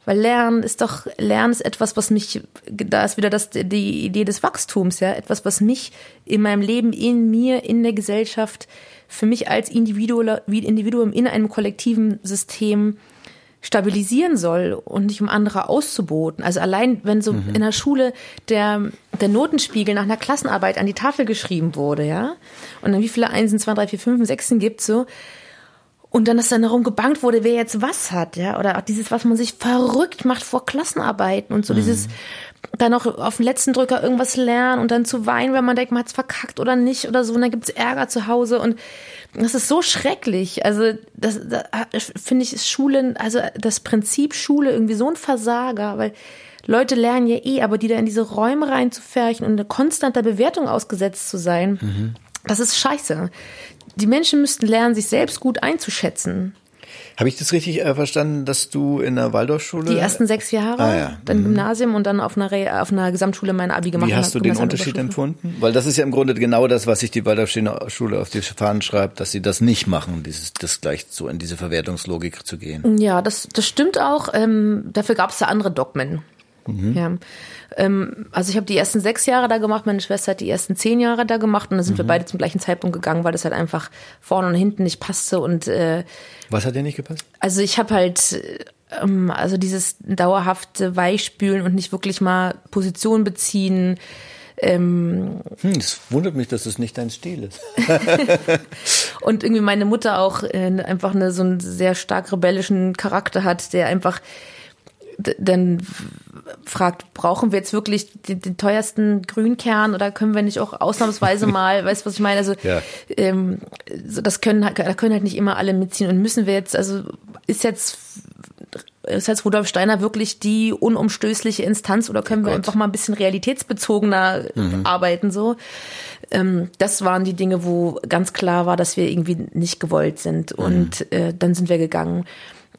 Weil Lernen ist doch, Lernen ist etwas, was mich, da ist wieder das, die Idee des Wachstums, ja, etwas, was mich in meinem Leben, in mir, in der Gesellschaft, für mich als Individuum in einem kollektiven System stabilisieren soll und nicht um andere auszuboten. Also allein, wenn so mhm. in der Schule der, der Notenspiegel nach einer Klassenarbeit an die Tafel geschrieben wurde, ja, und dann wie viele Einsen, zwei, drei, vier, fünf, Sechsen gibt, so, und dann, dass dann darum gebankt wurde, wer jetzt was hat, ja, oder auch dieses, was man sich verrückt macht vor Klassenarbeiten und so mhm. dieses, dann noch auf den letzten Drücker irgendwas lernen und dann zu weinen, wenn man denkt, man hat's verkackt oder nicht oder so, und dann gibt's Ärger zu Hause und das ist so schrecklich. Also, das, das finde ich, ist Schulen, also das Prinzip Schule irgendwie so ein Versager, weil Leute lernen ja eh, aber die da in diese Räume reinzufärchen und eine konstante Bewertung ausgesetzt zu sein, mhm. das ist scheiße die Menschen müssten lernen, sich selbst gut einzuschätzen. Habe ich das richtig äh, verstanden, dass du in der Waldorfschule? Die ersten sechs Jahre, ah, ja. dann mhm. Gymnasium und dann auf einer, Re auf einer Gesamtschule mein Abi gemacht. Wie hast du den Unterschied empfunden? Weil das ist ja im Grunde genau das, was sich die Waldorfschule auf die Fahnen schreibt, dass sie das nicht machen, dieses, das gleich so in diese Verwertungslogik zu gehen. Ja, das, das stimmt auch. Ähm, dafür gab es da andere Dogmen. Mhm. Ja. Ähm, also ich habe die ersten sechs Jahre da gemacht, meine Schwester hat die ersten zehn Jahre da gemacht und dann sind mhm. wir beide zum gleichen Zeitpunkt gegangen, weil das halt einfach vorne und hinten nicht passte und äh, Was hat dir nicht gepasst? Also ich habe halt ähm, also dieses dauerhafte Weichspülen und nicht wirklich mal Position beziehen. Ähm, hm, das wundert mich, dass das nicht dein Stil ist. und irgendwie meine Mutter auch äh, einfach eine, so einen sehr stark rebellischen Charakter hat, der einfach dann fragt, brauchen wir jetzt wirklich den, den, teuersten Grünkern oder können wir nicht auch ausnahmsweise mal, weißt du, was ich meine? Also ja. ähm, das können da können halt nicht immer alle mitziehen und müssen wir jetzt, also ist jetzt ist jetzt Rudolf Steiner wirklich die unumstößliche Instanz oder können oh wir einfach mal ein bisschen realitätsbezogener mhm. arbeiten so? Ähm, das waren die Dinge, wo ganz klar war, dass wir irgendwie nicht gewollt sind mhm. und äh, dann sind wir gegangen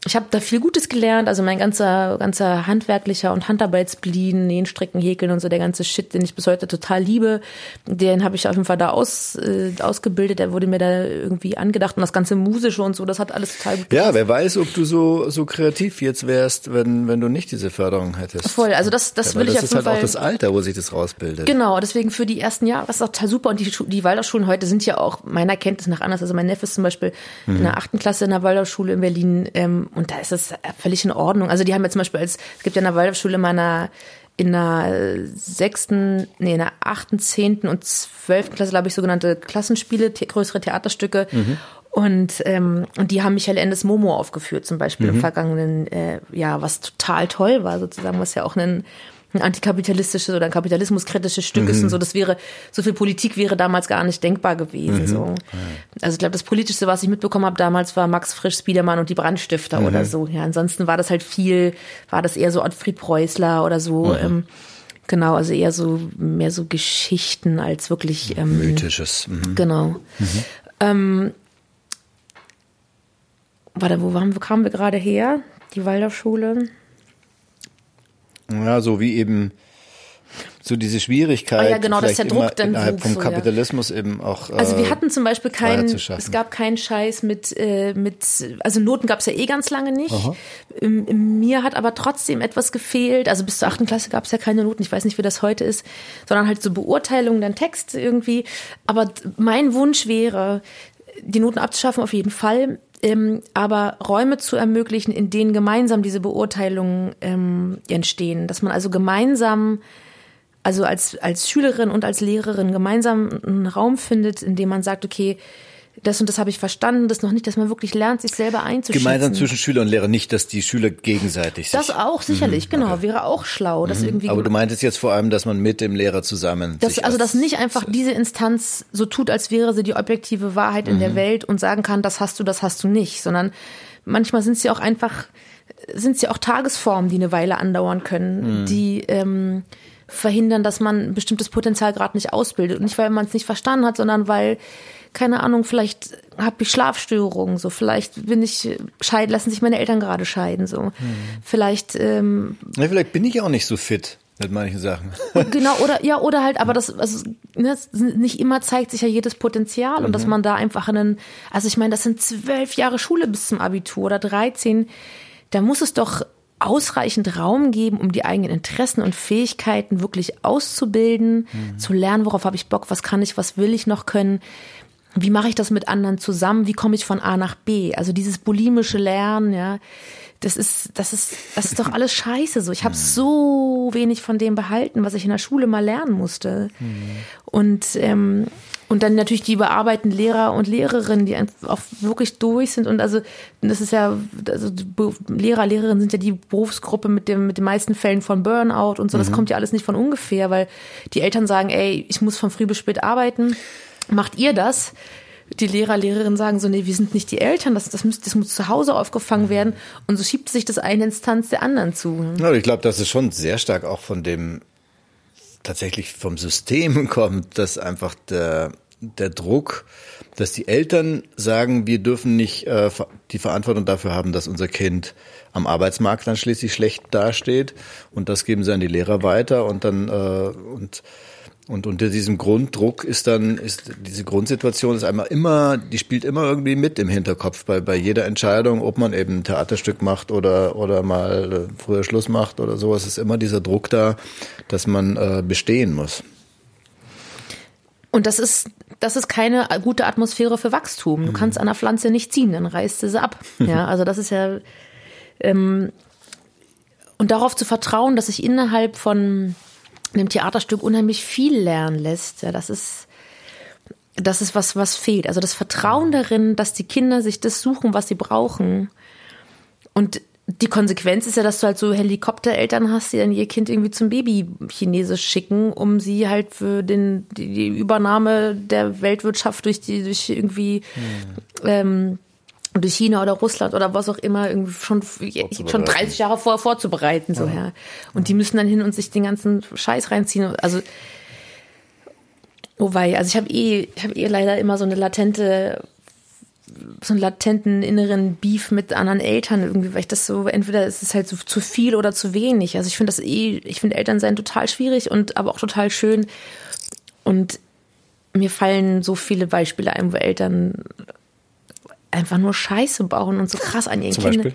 ich habe da viel Gutes gelernt, also mein ganzer ganzer handwerklicher und Handarbeitsblieben, Nähen, Häkeln und so der ganze Shit, den ich bis heute total liebe, den habe ich auf jeden Fall da aus, äh, ausgebildet, der wurde mir da irgendwie angedacht und das ganze musische und so, das hat alles total gut Ja, wer weiß, ob du so so kreativ jetzt wärst, wenn wenn du nicht diese Förderung hättest. Voll, also das das ja, will ich auf jeden Fall. Das ist halt auch das Alter, wo sich das rausbildet. Genau, deswegen für die ersten Jahre, das ist auch total super und die die Waldorfschulen heute sind ja auch meiner Kenntnis nach anders, also mein Neffe ist zum Beispiel mhm. in der achten Klasse in der Waldorfschule in Berlin ähm, und da ist es völlig in Ordnung. Also die haben ja zum Beispiel als, es gibt ja in der Waldorfschule meiner in der sechsten, nee, in der achten, zehnten und zwölften Klasse, glaube ich, sogenannte Klassenspiele, größere Theaterstücke. Mhm. Und, ähm, und die haben Michael Endes Momo aufgeführt, zum Beispiel mhm. im vergangenen äh, Jahr, was total toll war, sozusagen, was ja auch ein ein antikapitalistisches oder ein kapitalismuskritisches Stück mhm. ist und so. Das wäre, so viel Politik wäre damals gar nicht denkbar gewesen. Mhm. So. Also ich glaube, das Politischste, was ich mitbekommen habe damals, war Max Frisch, Spiedermann und die Brandstifter mhm. oder so. Ja, ansonsten war das halt viel, war das eher so Ottfried Preußler oder so. Mhm. Ähm, genau, also eher so, mehr so Geschichten als wirklich ähm, Mythisches. Mhm. Genau. Mhm. Ähm, warte, wo, waren, wo kamen wir gerade her? Die Waldorfschule? Ja, so wie eben so diese Schwierigkeit. Ah ja, genau, dass der Druck dann innerhalb vom Kapitalismus ja. eben auch. Äh, also wir hatten zum Beispiel keinen, es gab keinen Scheiß mit äh, mit, also Noten gab es ja eh ganz lange nicht. Ähm, mir hat aber trotzdem etwas gefehlt. Also bis zur achten Klasse gab es ja keine Noten. Ich weiß nicht, wie das heute ist, sondern halt so Beurteilungen, dann Text irgendwie. Aber mein Wunsch wäre, die Noten abzuschaffen auf jeden Fall ähm, aber Räume zu ermöglichen, in denen gemeinsam diese Beurteilungen ähm, entstehen, dass man also gemeinsam also als, als Schülerin und als Lehrerin gemeinsam einen Raum findet, in dem man sagt, okay, das und das habe ich verstanden, das noch nicht, dass man wirklich lernt, sich selber einzuschätzen. Gemeinsam zwischen Schüler und Lehrer, nicht, dass die Schüler gegenseitig sich. Das auch, sicherlich, mhm, genau, okay. wäre auch schlau. Dass mhm. irgendwie Aber du meintest jetzt vor allem, dass man mit dem Lehrer zusammen. Das, also, dass nicht einfach diese Instanz so tut, als wäre sie die objektive Wahrheit in der mhm. Welt und sagen kann, das hast du, das hast du nicht, sondern manchmal sind sie auch einfach, sind sie auch Tagesformen, die eine Weile andauern können, mhm. die, ähm, verhindern, dass man ein bestimmtes Potenzial gerade nicht ausbildet. Und nicht, weil man es nicht verstanden hat, sondern weil, keine Ahnung, vielleicht habe ich Schlafstörungen, so vielleicht bin ich scheid, lassen sich meine Eltern gerade scheiden, so. Hm. Vielleicht, ähm, ja, vielleicht bin ich auch nicht so fit mit manchen Sachen. Genau, oder ja, oder halt, aber das, also ne, nicht immer zeigt sich ja jedes Potenzial mhm. und dass mhm. man da einfach einen, also ich meine, das sind zwölf Jahre Schule bis zum Abitur oder 13, da muss es doch ausreichend Raum geben, um die eigenen Interessen und Fähigkeiten wirklich auszubilden, mhm. zu lernen, worauf habe ich Bock, was kann ich, was will ich noch können. Wie mache ich das mit anderen zusammen? Wie komme ich von A nach B? Also dieses bulimische Lernen, ja, das ist, das ist, das ist doch alles scheiße. So, ich habe so wenig von dem behalten, was ich in der Schule mal lernen musste. Mhm. Und ähm, und dann natürlich die überarbeitenden Lehrer und Lehrerinnen, die auch wirklich durch sind. Und also, das ist ja, also Lehrer, Lehrerinnen sind ja die Berufsgruppe mit dem, mit den meisten Fällen von Burnout und so. Das mhm. kommt ja alles nicht von ungefähr, weil die Eltern sagen, ey, ich muss von früh bis spät arbeiten. Macht ihr das? die Lehrer, Lehrerinnen sagen so, nee, wir sind nicht die Eltern, das, das, muss, das muss zu Hause aufgefangen werden. Und so schiebt sich das eine Instanz der anderen zu. Ja, ich glaube, das ist schon sehr stark auch von dem, tatsächlich vom System kommt, dass einfach der, der Druck, dass die Eltern sagen, wir dürfen nicht äh, die Verantwortung dafür haben, dass unser Kind am Arbeitsmarkt dann schließlich schlecht dasteht und das geben sie an die Lehrer weiter und dann äh, und und unter diesem Grunddruck ist dann, ist diese Grundsituation ist einmal immer, die spielt immer irgendwie mit im Hinterkopf bei, bei jeder Entscheidung, ob man eben ein Theaterstück macht oder, oder mal äh, früher Schluss macht oder sowas, ist immer dieser Druck da, dass man äh, bestehen muss. Und das ist, das ist keine gute Atmosphäre für Wachstum. Du mhm. kannst an der Pflanze nicht ziehen, dann reißt sie ab. Ja, also das ist ja, ähm, und darauf zu vertrauen, dass sich innerhalb von einem Theaterstück unheimlich viel lernen lässt, ja, das ist, das ist was, was fehlt. Also das Vertrauen darin, dass die Kinder sich das suchen, was sie brauchen. Und die Konsequenz ist ja, dass du halt so Helikoptereltern hast, die dann ihr Kind irgendwie zum Baby Chinesisch schicken, um sie halt für den, die, die Übernahme der Weltwirtschaft durch die, durch irgendwie, hm. ähm, durch China oder Russland oder was auch immer irgendwie schon schon 30 Jahre vorher vorzubereiten so ja. ja. Und die müssen dann hin und sich den ganzen Scheiß reinziehen. Also oh wei, also ich habe eh ich habe eh leider immer so eine latente so einen latenten inneren Beef mit anderen Eltern irgendwie, weil ich das so, entweder ist es halt so zu viel oder zu wenig. Also ich finde das eh, ich finde Elternsein total schwierig und aber auch total schön. Und mir fallen so viele Beispiele ein, wo Eltern einfach nur Scheiße bauen und so krass an ihren Kindern.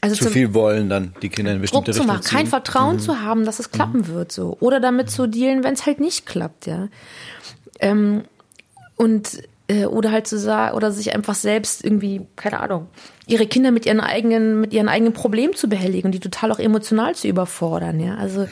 Also zu viel wollen dann die Kinder in bestimmte Druck Richtung zu machen, ziehen. kein Vertrauen mhm. zu haben, dass es klappen mhm. wird so oder damit zu dealen, wenn es halt nicht klappt, ja. Ähm, und äh, oder halt zu sagen oder sich einfach selbst irgendwie keine Ahnung ihre Kinder mit ihren eigenen mit ihren eigenen Problemen zu behelligen und die total auch emotional zu überfordern, ja. Also mhm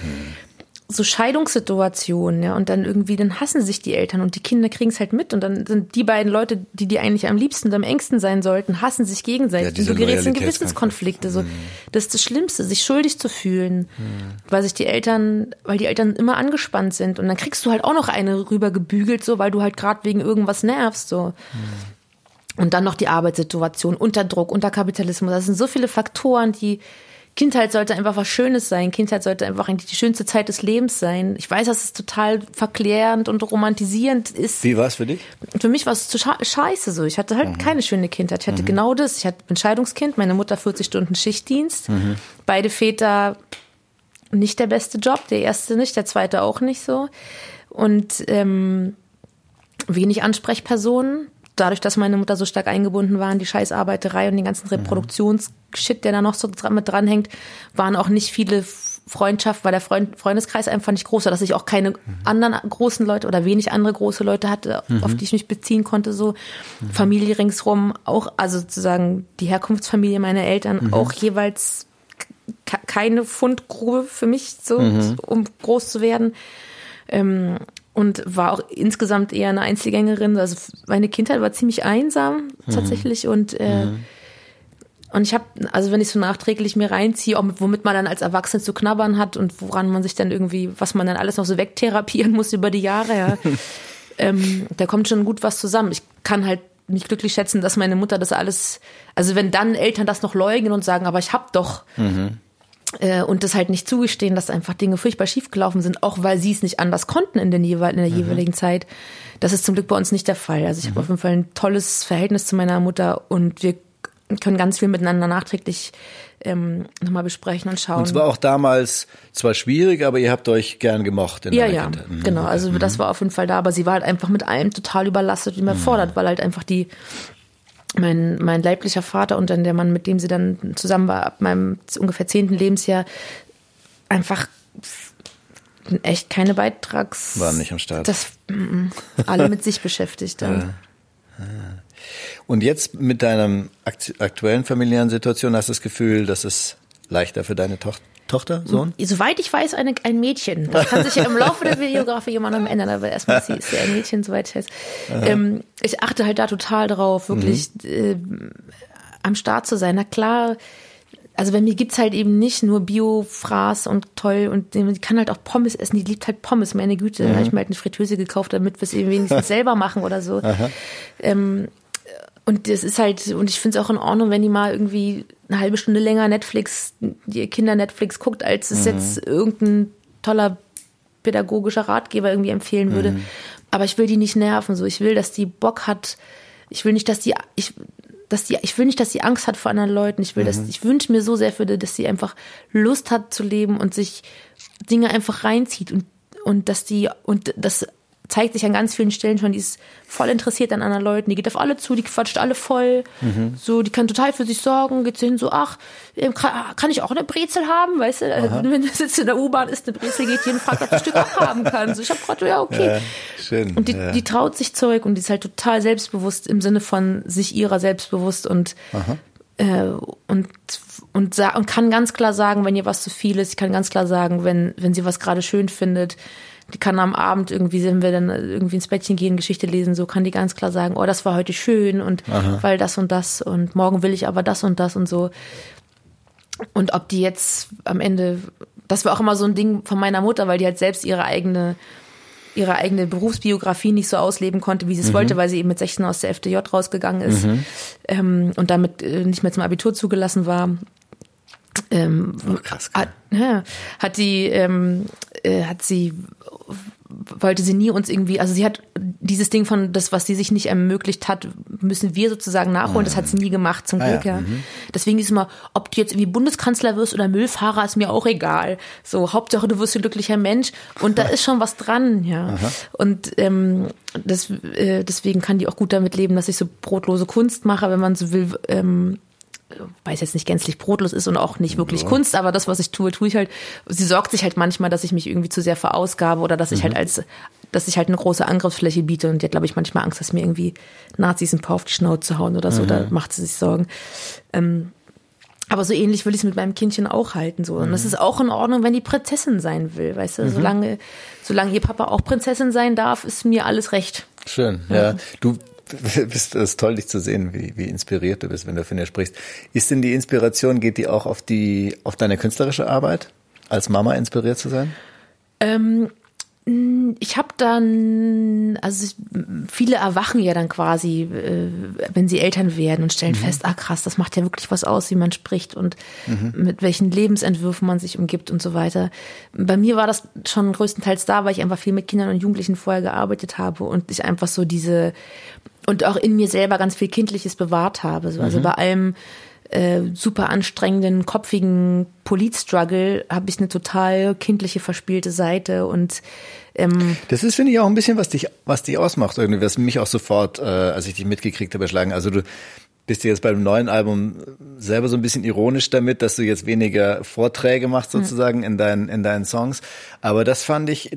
so Scheidungssituationen, ja, und dann irgendwie, dann hassen sich die Eltern und die Kinder kriegen es halt mit und dann sind die beiden Leute, die die eigentlich am liebsten und am engsten sein sollten, hassen sich gegenseitig. Ja, und du gerätst in Gewissenskonflikte. So, das ist das Schlimmste, sich schuldig zu fühlen, hm. weil sich die Eltern, weil die Eltern immer angespannt sind und dann kriegst du halt auch noch eine rübergebügelt, so, weil du halt gerade wegen irgendwas nervst, so. Hm. Und dann noch die Arbeitssituation, unter Druck, unter Kapitalismus. Das sind so viele Faktoren, die Kindheit sollte einfach was Schönes sein. Kindheit sollte einfach eigentlich die schönste Zeit des Lebens sein. Ich weiß, dass es total verklärend und romantisierend ist. Wie war es für dich? Für mich war es total scheiße so. Ich hatte halt mhm. keine schöne Kindheit. Ich hatte mhm. genau das. Ich hatte Entscheidungskind, meine Mutter 40 Stunden Schichtdienst. Mhm. Beide Väter nicht der beste Job. Der erste nicht, der zweite auch nicht so. Und ähm, wenig Ansprechpersonen dadurch, dass meine Mutter so stark eingebunden war in die Scheißarbeiterei und den ganzen mhm. Reproduktionsshit, der da noch so mit dranhängt, waren auch nicht viele Freundschaften, weil der Freund, Freundeskreis einfach nicht groß war, dass ich auch keine mhm. anderen großen Leute oder wenig andere große Leute hatte, mhm. auf die ich mich beziehen konnte, so mhm. Familie ringsrum, auch, also sozusagen die Herkunftsfamilie meiner Eltern, mhm. auch jeweils keine Fundgrube für mich, so, mhm. um groß zu werden. Ähm, und war auch insgesamt eher eine Einzelgängerin. Also meine Kindheit war ziemlich einsam mhm. tatsächlich mhm. und äh, mhm. und ich habe, also wenn ich so nachträglich mir reinziehe, auch womit man dann als Erwachsene zu knabbern hat und woran man sich dann irgendwie, was man dann alles noch so wegtherapieren muss über die Jahre, ja, ähm, da kommt schon gut was zusammen. Ich kann halt mich glücklich schätzen, dass meine Mutter das alles, also wenn dann Eltern das noch leugnen und sagen, aber ich hab doch, mhm und das halt nicht zugestehen, dass einfach Dinge furchtbar schiefgelaufen sind, auch weil sie es nicht anders konnten in, den jeweil, in der mhm. jeweiligen Zeit. Das ist zum Glück bei uns nicht der Fall. Also ich mhm. habe auf jeden Fall ein tolles Verhältnis zu meiner Mutter und wir können ganz viel miteinander nachträglich ähm, nochmal besprechen und schauen. Und es war auch damals zwar schwierig, aber ihr habt euch gern gemocht in ja, ja, mhm. genau. Also mhm. das war auf jeden Fall da, aber sie war halt einfach mit allem total überlastet und überfordert, mhm. weil halt einfach die mein, mein leiblicher Vater und dann der Mann, mit dem sie dann zusammen war, ab meinem ungefähr zehnten Lebensjahr, einfach echt keine Beitrags... Waren nicht am Start. Das, m -m, alle mit sich beschäftigt. Dann. Und jetzt mit deiner aktuellen familiären Situation hast du das Gefühl, dass es leichter für deine Tochter Tochter, Sohn? Soweit ich weiß, eine, ein Mädchen. Das kann sich ja im Laufe der Videografie immer noch ändern, aber erstmal sie, ist sie ein Mädchen, soweit ich weiß. Ähm, ich achte halt da total drauf, wirklich mhm. äh, am Start zu sein. Na klar, also bei mir gibt's halt eben nicht nur Bio-Fraß und toll und die kann halt auch Pommes essen, die liebt halt Pommes, meine Güte. Mhm. Da habe ich mir halt eine Fritteuse gekauft, damit wir es eben wenigstens selber machen oder so. Ähm, und das ist halt, und ich finde es auch in Ordnung, wenn die mal irgendwie eine halbe Stunde länger Netflix, die Kinder Netflix guckt, als es mhm. jetzt irgendein toller pädagogischer Ratgeber irgendwie empfehlen würde. Mhm. Aber ich will die nicht nerven, so. Ich will, dass die Bock hat. Ich will nicht, dass die, ich, dass die, ich will nicht, dass die Angst hat vor anderen Leuten. Ich will, mhm. dass, ich wünsche mir so sehr für die, dass sie einfach Lust hat zu leben und sich Dinge einfach reinzieht und, und dass die, und das zeigt sich an ganz vielen Stellen schon, die ist voll interessiert an anderen Leuten, die geht auf alle zu, die quatscht alle voll, mhm. so, die kann total für sich sorgen, geht hin so, ach, ähm, kann ich auch eine Brezel haben, weißt du, Aha. wenn du sitzt in der U-Bahn, ist eine Brezel, geht jeden fragt, ob du ein Stück abhaben kann, so, ich hab gerade, ja, okay. Ja, schön. Und die, ja. die traut sich Zeug und die ist halt total selbstbewusst im Sinne von sich ihrer selbstbewusst und, äh, und und, und kann ganz klar sagen, wenn ihr was zu viel ist. Ich kann ganz klar sagen, wenn, wenn sie was gerade schön findet die kann am Abend irgendwie, wenn wir dann irgendwie ins Bettchen gehen, Geschichte lesen, so kann die ganz klar sagen, oh, das war heute schön und Aha. weil das und das und morgen will ich aber das und das und so. Und ob die jetzt am Ende, das war auch immer so ein Ding von meiner Mutter, weil die halt selbst ihre eigene ihre eigene Berufsbiografie nicht so ausleben konnte, wie sie es mhm. wollte, weil sie eben mit 16 aus der FDJ rausgegangen ist mhm. ähm, und damit äh, nicht mehr zum Abitur zugelassen war. Ähm, krass, hat, ja, hat die ähm, äh, hat sie wollte sie nie uns irgendwie, also sie hat dieses Ding von das, was sie sich nicht ermöglicht hat, müssen wir sozusagen nachholen. Das hat sie nie gemacht, zum ah, Glück, ja. ja. Mhm. Deswegen ist immer, ob du jetzt irgendwie Bundeskanzler wirst oder Müllfahrer, ist mir auch egal. So, Hauptsache du wirst ein glücklicher Mensch. Und da ist schon was dran, ja. Aha. Und ähm, das, äh, deswegen kann die auch gut damit leben, dass ich so brotlose Kunst mache, wenn man so will. Ähm, weiß jetzt nicht gänzlich brotlos ist und auch nicht wirklich ja. Kunst, aber das, was ich tue, tue ich halt. Sie sorgt sich halt manchmal, dass ich mich irgendwie zu sehr verausgabe oder dass ich halt mhm. halt als, dass ich halt eine große Angriffsfläche biete und die hat, glaube ich, manchmal Angst, dass mir irgendwie Nazis ein paar auf die Schnauze hauen oder so, mhm. da macht sie sich Sorgen. Ähm, aber so ähnlich will ich es mit meinem Kindchen auch halten, so. Und mhm. das ist auch in Ordnung, wenn die Prinzessin sein will, weißt du, mhm. solange, solange ihr Papa auch Prinzessin sein darf, ist mir alles recht. Schön, ja. Du bist es toll, dich zu sehen, wie, wie inspiriert du bist, wenn du von dir sprichst. Ist denn die Inspiration, geht die auch auf die, auf deine künstlerische Arbeit, als Mama inspiriert zu sein? Ähm, ich habe dann, also viele erwachen ja dann quasi, äh, wenn sie Eltern werden und stellen mhm. fest, ah krass, das macht ja wirklich was aus, wie man spricht und mhm. mit welchen Lebensentwürfen man sich umgibt und so weiter. Bei mir war das schon größtenteils da, weil ich einfach viel mit Kindern und Jugendlichen vorher gearbeitet habe und ich einfach so diese und auch in mir selber ganz viel Kindliches bewahrt habe. So. Also mhm. bei allem äh, super anstrengenden, kopfigen Politstruggle habe ich eine total kindliche, verspielte Seite und ähm, das ist, finde ich, auch ein bisschen, was dich, was dich ausmacht, irgendwie, was mich auch sofort, äh, als ich dich mitgekriegt habe, erschlagen. Also du bist du jetzt beim neuen Album selber so ein bisschen ironisch damit, dass du jetzt weniger Vorträge machst hm. sozusagen mhm. in deinen, in deinen Songs. Aber das fand ich,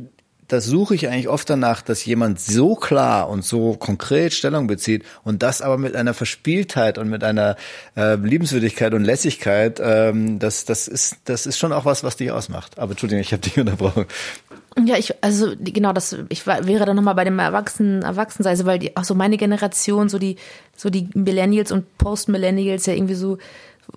das suche ich eigentlich oft danach, dass jemand so klar und so konkret Stellung bezieht und das aber mit einer Verspieltheit und mit einer äh, Liebenswürdigkeit und Lässigkeit, ähm, das, das, ist, das ist schon auch was, was dich ausmacht. Aber Entschuldigung, ich habe dich unterbrochen. Ja, ich, also genau, das, ich war, wäre dann nochmal bei dem Erwachsenen, Erwachsensein, weil die, auch so meine Generation, so die, so die Millennials und Post-Millennials ja irgendwie so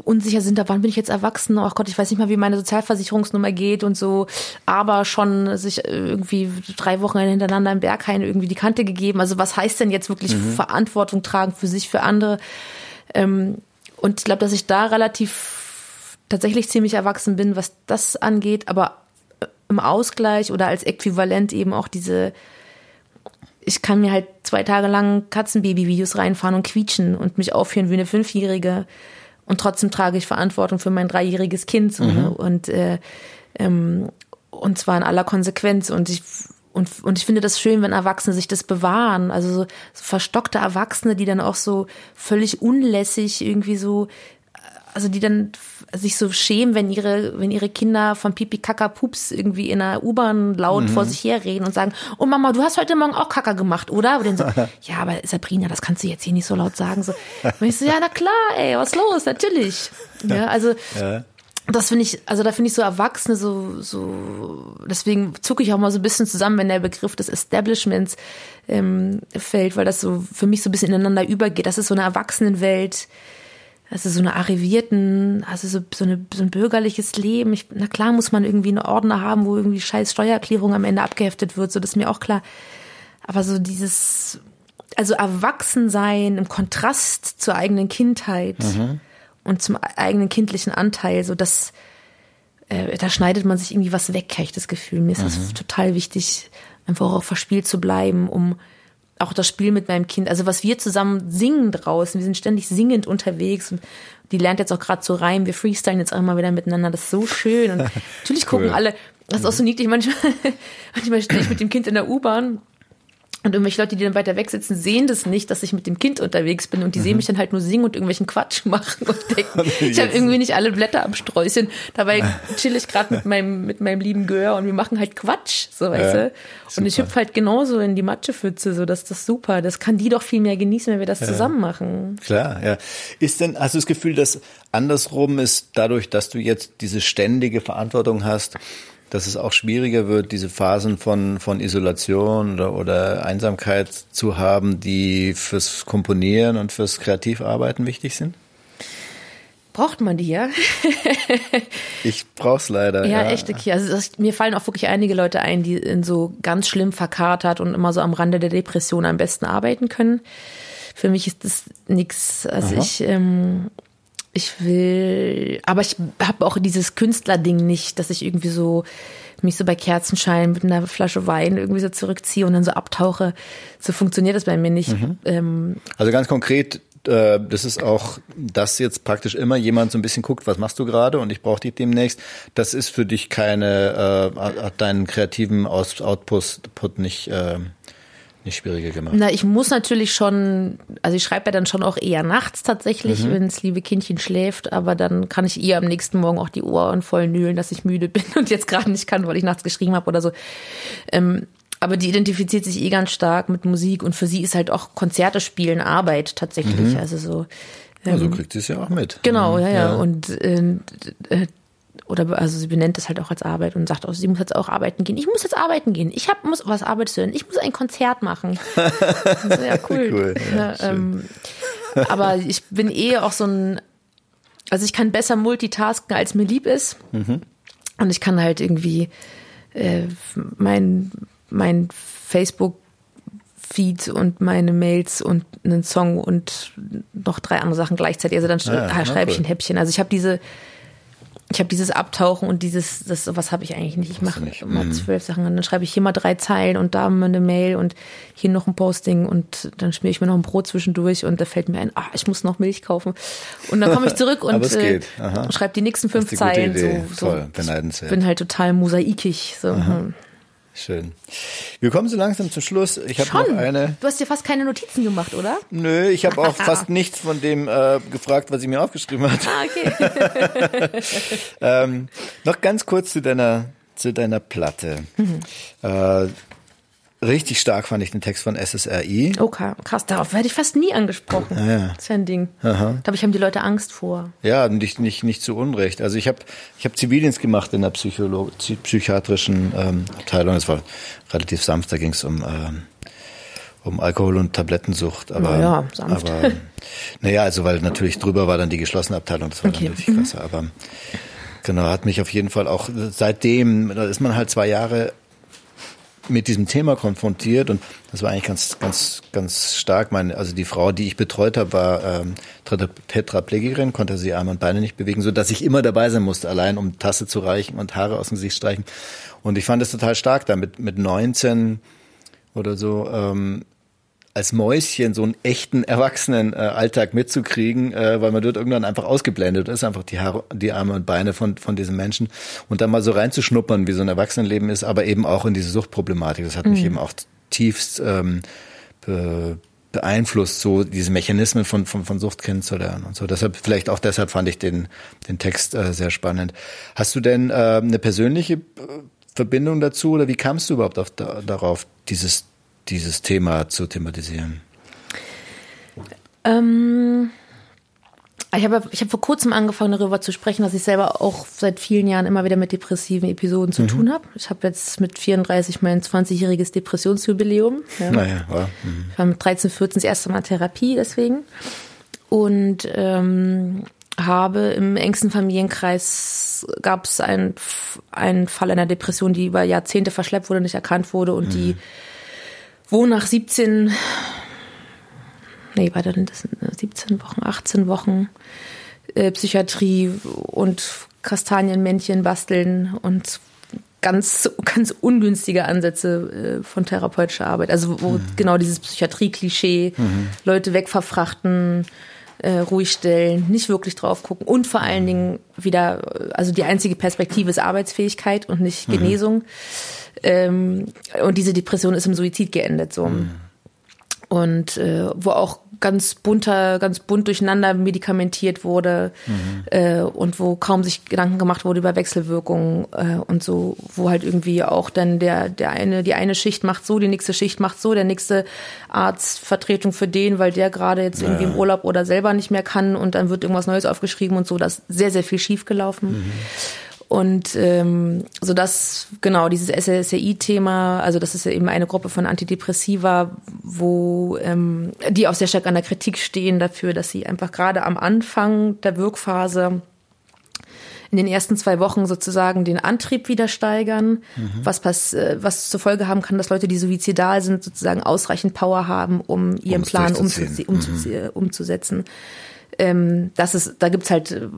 unsicher sind, da wann bin ich jetzt erwachsen? Oh Gott, ich weiß nicht mal, wie meine Sozialversicherungsnummer geht und so, aber schon sich irgendwie drei Wochen hintereinander im Berghain irgendwie die Kante gegeben. Also was heißt denn jetzt wirklich mhm. Verantwortung tragen für sich, für andere? Ähm, und ich glaube, dass ich da relativ tatsächlich ziemlich erwachsen bin, was das angeht, aber im Ausgleich oder als Äquivalent eben auch diese ich kann mir halt zwei Tage lang Katzenbaby-Videos reinfahren und quietschen und mich aufführen wie eine Fünfjährige und trotzdem trage ich Verantwortung für mein dreijähriges Kind so, ne? mhm. und äh, ähm, und zwar in aller Konsequenz und ich und, und ich finde das schön, wenn Erwachsene sich das bewahren. Also so, so verstockte Erwachsene, die dann auch so völlig unlässig irgendwie so also die dann sich so schämen, wenn ihre, wenn ihre Kinder von Pipi Kaka Pups irgendwie in der U-Bahn laut mhm. vor sich herreden und sagen, oh Mama, du hast heute Morgen auch Kaka gemacht, oder? Und dann so, ja, aber Sabrina, das kannst du jetzt hier nicht so laut sagen. So. Und ich so, ja, na klar, ey, was los? Natürlich. Ja, also. Ja. Das finde ich, also da finde ich so Erwachsene so, so, deswegen zucke ich auch mal so ein bisschen zusammen, wenn der Begriff des Establishments ähm, fällt, weil das so für mich so ein bisschen ineinander übergeht. Das ist so eine Erwachsenenwelt, also so eine arrivierten, also so, so, eine, so ein bürgerliches Leben. Ich, na klar muss man irgendwie einen Ordner haben, wo irgendwie scheiß Steuererklärung am Ende abgeheftet wird, so das ist mir auch klar. Aber so dieses, also Erwachsensein im Kontrast zur eigenen Kindheit mhm. und zum eigenen kindlichen Anteil, so das, äh, da schneidet man sich irgendwie was weg, habe ich das Gefühl. Mir ist mhm. das total wichtig, einfach auch verspielt zu bleiben, um auch das Spiel mit meinem Kind, also was wir zusammen singen draußen, wir sind ständig singend unterwegs und die lernt jetzt auch gerade so rein, wir freestylen jetzt auch mal wieder miteinander, das ist so schön. Und natürlich cool. gucken alle, das ist auch so niedlich, manchmal, manchmal stehe ich mit dem Kind in der U-Bahn und irgendwelche Leute, die dann weiter weg sitzen, sehen das nicht, dass ich mit dem Kind unterwegs bin und die mhm. sehen mich dann halt nur singen und irgendwelchen Quatsch machen und denken, ich habe irgendwie nicht alle Blätter am Sträußchen. Dabei chill ich gerade mit meinem, mit meinem lieben Gör und wir machen halt Quatsch, so weißt ja, du. Und ich hüpfe halt genauso in die Matschepfütze, so dass das super. Das kann die doch viel mehr genießen, wenn wir das ja. zusammen machen. Klar, ja. Ist denn, hast du das Gefühl, dass andersrum ist, dadurch, dass du jetzt diese ständige Verantwortung hast, dass es auch schwieriger wird, diese Phasen von, von Isolation oder, oder Einsamkeit zu haben, die fürs Komponieren und fürs Kreativarbeiten wichtig sind? Braucht man die, ja? ich brauch's leider. Ja, ja. echt okay. Also das, mir fallen auch wirklich einige Leute ein, die in so ganz schlimm verkatert und immer so am Rande der Depression am besten arbeiten können. Für mich ist das nichts. Also Aha. ich ähm, ich will, aber ich habe auch dieses Künstlerding nicht, dass ich irgendwie so mich so bei Kerzenschein mit einer Flasche Wein irgendwie so zurückziehe und dann so abtauche. So funktioniert das bei mir nicht. Mhm. Ähm, also ganz konkret, äh, das ist auch, dass jetzt praktisch immer jemand so ein bisschen guckt, was machst du gerade und ich brauche dich demnächst. Das ist für dich keine, äh, hat deinen kreativen Output nicht äh, nicht schwieriger gemacht? Na, ich muss natürlich schon, also ich schreibe ja dann schon auch eher nachts tatsächlich, mhm. wenn das liebe Kindchen schläft, aber dann kann ich ihr am nächsten Morgen auch die Ohren voll nühlen, dass ich müde bin und jetzt gerade nicht kann, weil ich nachts geschrieben habe oder so. Ähm, aber die identifiziert sich eh ganz stark mit Musik und für sie ist halt auch Konzerte spielen Arbeit tatsächlich. Mhm. Also so. Ähm, also kriegt sie es ja auch mit. Genau, ja, ja. ja. Und äh, äh oder also sie benennt es halt auch als Arbeit und sagt auch, sie muss jetzt auch arbeiten gehen. Ich muss jetzt arbeiten gehen. Ich hab, muss, was arbeitest du denn? Ich muss ein Konzert machen. so, ja, cool. cool ja, ja, ähm, aber ich bin eh auch so ein, also ich kann besser multitasken, als mir lieb ist. Mhm. Und ich kann halt irgendwie äh, mein, mein Facebook Feed und meine Mails und einen Song und noch drei andere Sachen gleichzeitig. Also dann ja, schreibe cool. ich ein Häppchen. Also ich habe diese ich habe dieses Abtauchen und dieses, das was habe ich eigentlich nicht. Ich mache immer mhm. zwölf Sachen und dann schreibe ich hier mal drei Zeilen und da mal eine Mail und hier noch ein Posting und dann schmier ich mir noch ein Brot zwischendurch und da fällt mir ein, ah, ich muss noch Milch kaufen. Und dann komme ich zurück und äh, schreibe die nächsten fünf Zeilen. So, so. Toll, beneidenswert. Ich bin halt total mosaikig. So. Hm. Schön. Wir kommen so langsam zum Schluss. Ich habe noch eine. Du hast dir fast keine Notizen gemacht, oder? Nö, ich habe auch fast nichts von dem äh, gefragt, was ich mir aufgeschrieben hatte. Ah, okay. ähm, noch ganz kurz zu deiner zu deiner Platte. Mhm. Äh, Richtig stark fand ich den Text von SSRI. Okay, krass, darauf werde ich fast nie angesprochen. Ja, ja. Das ist ja ein Ding. Aha. Da haben die Leute Angst vor. Ja, nicht, nicht, nicht zu Unrecht. Also ich habe ich hab Zivildienst gemacht in der Psycholo psychiatrischen ähm, Abteilung. Das war relativ sanft, da ging es um, ähm, um Alkohol- und Tablettensucht. Aber, naja, sanft. Aber, naja, also weil natürlich drüber war dann die geschlossene Abteilung, das war okay. dann natürlich krasser. Aber genau, hat mich auf jeden Fall auch seitdem, da ist man halt zwei Jahre mit diesem Thema konfrontiert und das war eigentlich ganz, ganz, ganz stark. Meine, also die Frau, die ich betreut habe, war ähm, Tetraplegikerin, konnte sie Arme und Beine nicht bewegen, so dass ich immer dabei sein musste, allein um Tasse zu reichen und Haare aus dem Gesicht streichen. Und ich fand es total stark, da mit, mit 19 oder so ähm, als Mäuschen so einen echten erwachsenen äh, mitzukriegen, äh, weil man dort irgendwann einfach ausgeblendet ist, einfach die Haare, die Arme und Beine von von diesen Menschen und dann mal so reinzuschnuppern, wie so ein Erwachsenenleben ist, aber eben auch in diese Suchtproblematik. Das hat mhm. mich eben auch tiefst ähm, be beeinflusst, so diese Mechanismen von, von, von Sucht kennenzulernen und so. Deshalb, vielleicht auch deshalb fand ich den, den Text äh, sehr spannend. Hast du denn äh, eine persönliche äh, Verbindung dazu oder wie kamst du überhaupt auf, da, darauf, dieses dieses Thema zu thematisieren? Ähm, ich habe ich hab vor kurzem angefangen, darüber zu sprechen, dass ich selber auch seit vielen Jahren immer wieder mit depressiven Episoden zu mhm. tun habe. Ich habe jetzt mit 34 mein 20-jähriges Depressionsjubiläum. Ja. Naja, wow. mhm. Ich war mit 13, 14 das erste Mal Therapie deswegen. Und ähm, habe im engsten Familienkreis gab es einen, einen Fall einer Depression, die über Jahrzehnte verschleppt wurde, nicht erkannt wurde und mhm. die wo nach 17, nee, war denn das 17 Wochen, 18 Wochen äh, Psychiatrie und Kastanienmännchen basteln und ganz, ganz ungünstige Ansätze äh, von therapeutischer Arbeit. Also wo mhm. genau dieses Psychiatrie-Klischee, mhm. Leute wegverfrachten, äh, ruhig stellen, nicht wirklich drauf gucken und vor allen Dingen wieder, also die einzige Perspektive ist Arbeitsfähigkeit und nicht mhm. Genesung. Mhm. Ähm, und diese Depression ist im Suizid geendet. So. Mhm. Und äh, wo auch ganz bunter, ganz bunt durcheinander medikamentiert wurde mhm. äh, und wo kaum sich Gedanken gemacht wurde über Wechselwirkungen äh, und so, wo halt irgendwie auch dann der, der eine, die eine Schicht macht so, die nächste Schicht macht so, der nächste Arztvertretung für den, weil der gerade jetzt irgendwie ja. im Urlaub oder selber nicht mehr kann und dann wird irgendwas Neues aufgeschrieben und so, das ist sehr, sehr viel schiefgelaufen. Mhm. Und ähm, so dass genau dieses SSRI-Thema, also das ist ja eben eine Gruppe von Antidepressiva, wo ähm, die auch sehr stark an der Kritik stehen dafür, dass sie einfach gerade am Anfang der Wirkphase in den ersten zwei Wochen sozusagen den Antrieb wieder steigern, mhm. was, pass, äh, was zur Folge haben kann, dass Leute, die suizidal sind, sozusagen ausreichend Power haben, um ihren Plan umzusetzen. Mhm. umzusetzen ähm, das ist, da gibt's halt äh,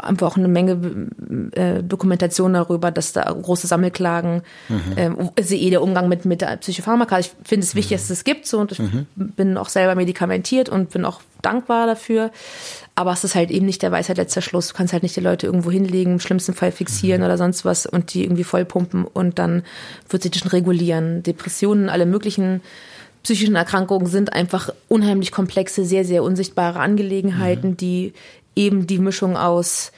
einfach auch eine Menge äh, Dokumentation darüber, dass da große Sammelklagen, mhm. ähm, also eh der Umgang mit, mit der Psychopharmaka. Ich finde es wichtig, mhm. dass es gibt so und ich mhm. bin auch selber medikamentiert und bin auch dankbar dafür. Aber es ist halt eben nicht der Weisheit letzter Schluss. Du kannst halt nicht die Leute irgendwo hinlegen, im schlimmsten Fall fixieren mhm. oder sonst was und die irgendwie vollpumpen und dann wird sich das schon regulieren. Depressionen, alle möglichen psychischen Erkrankungen sind einfach unheimlich komplexe, sehr, sehr unsichtbare Angelegenheiten, mhm. die eben die Mischung aus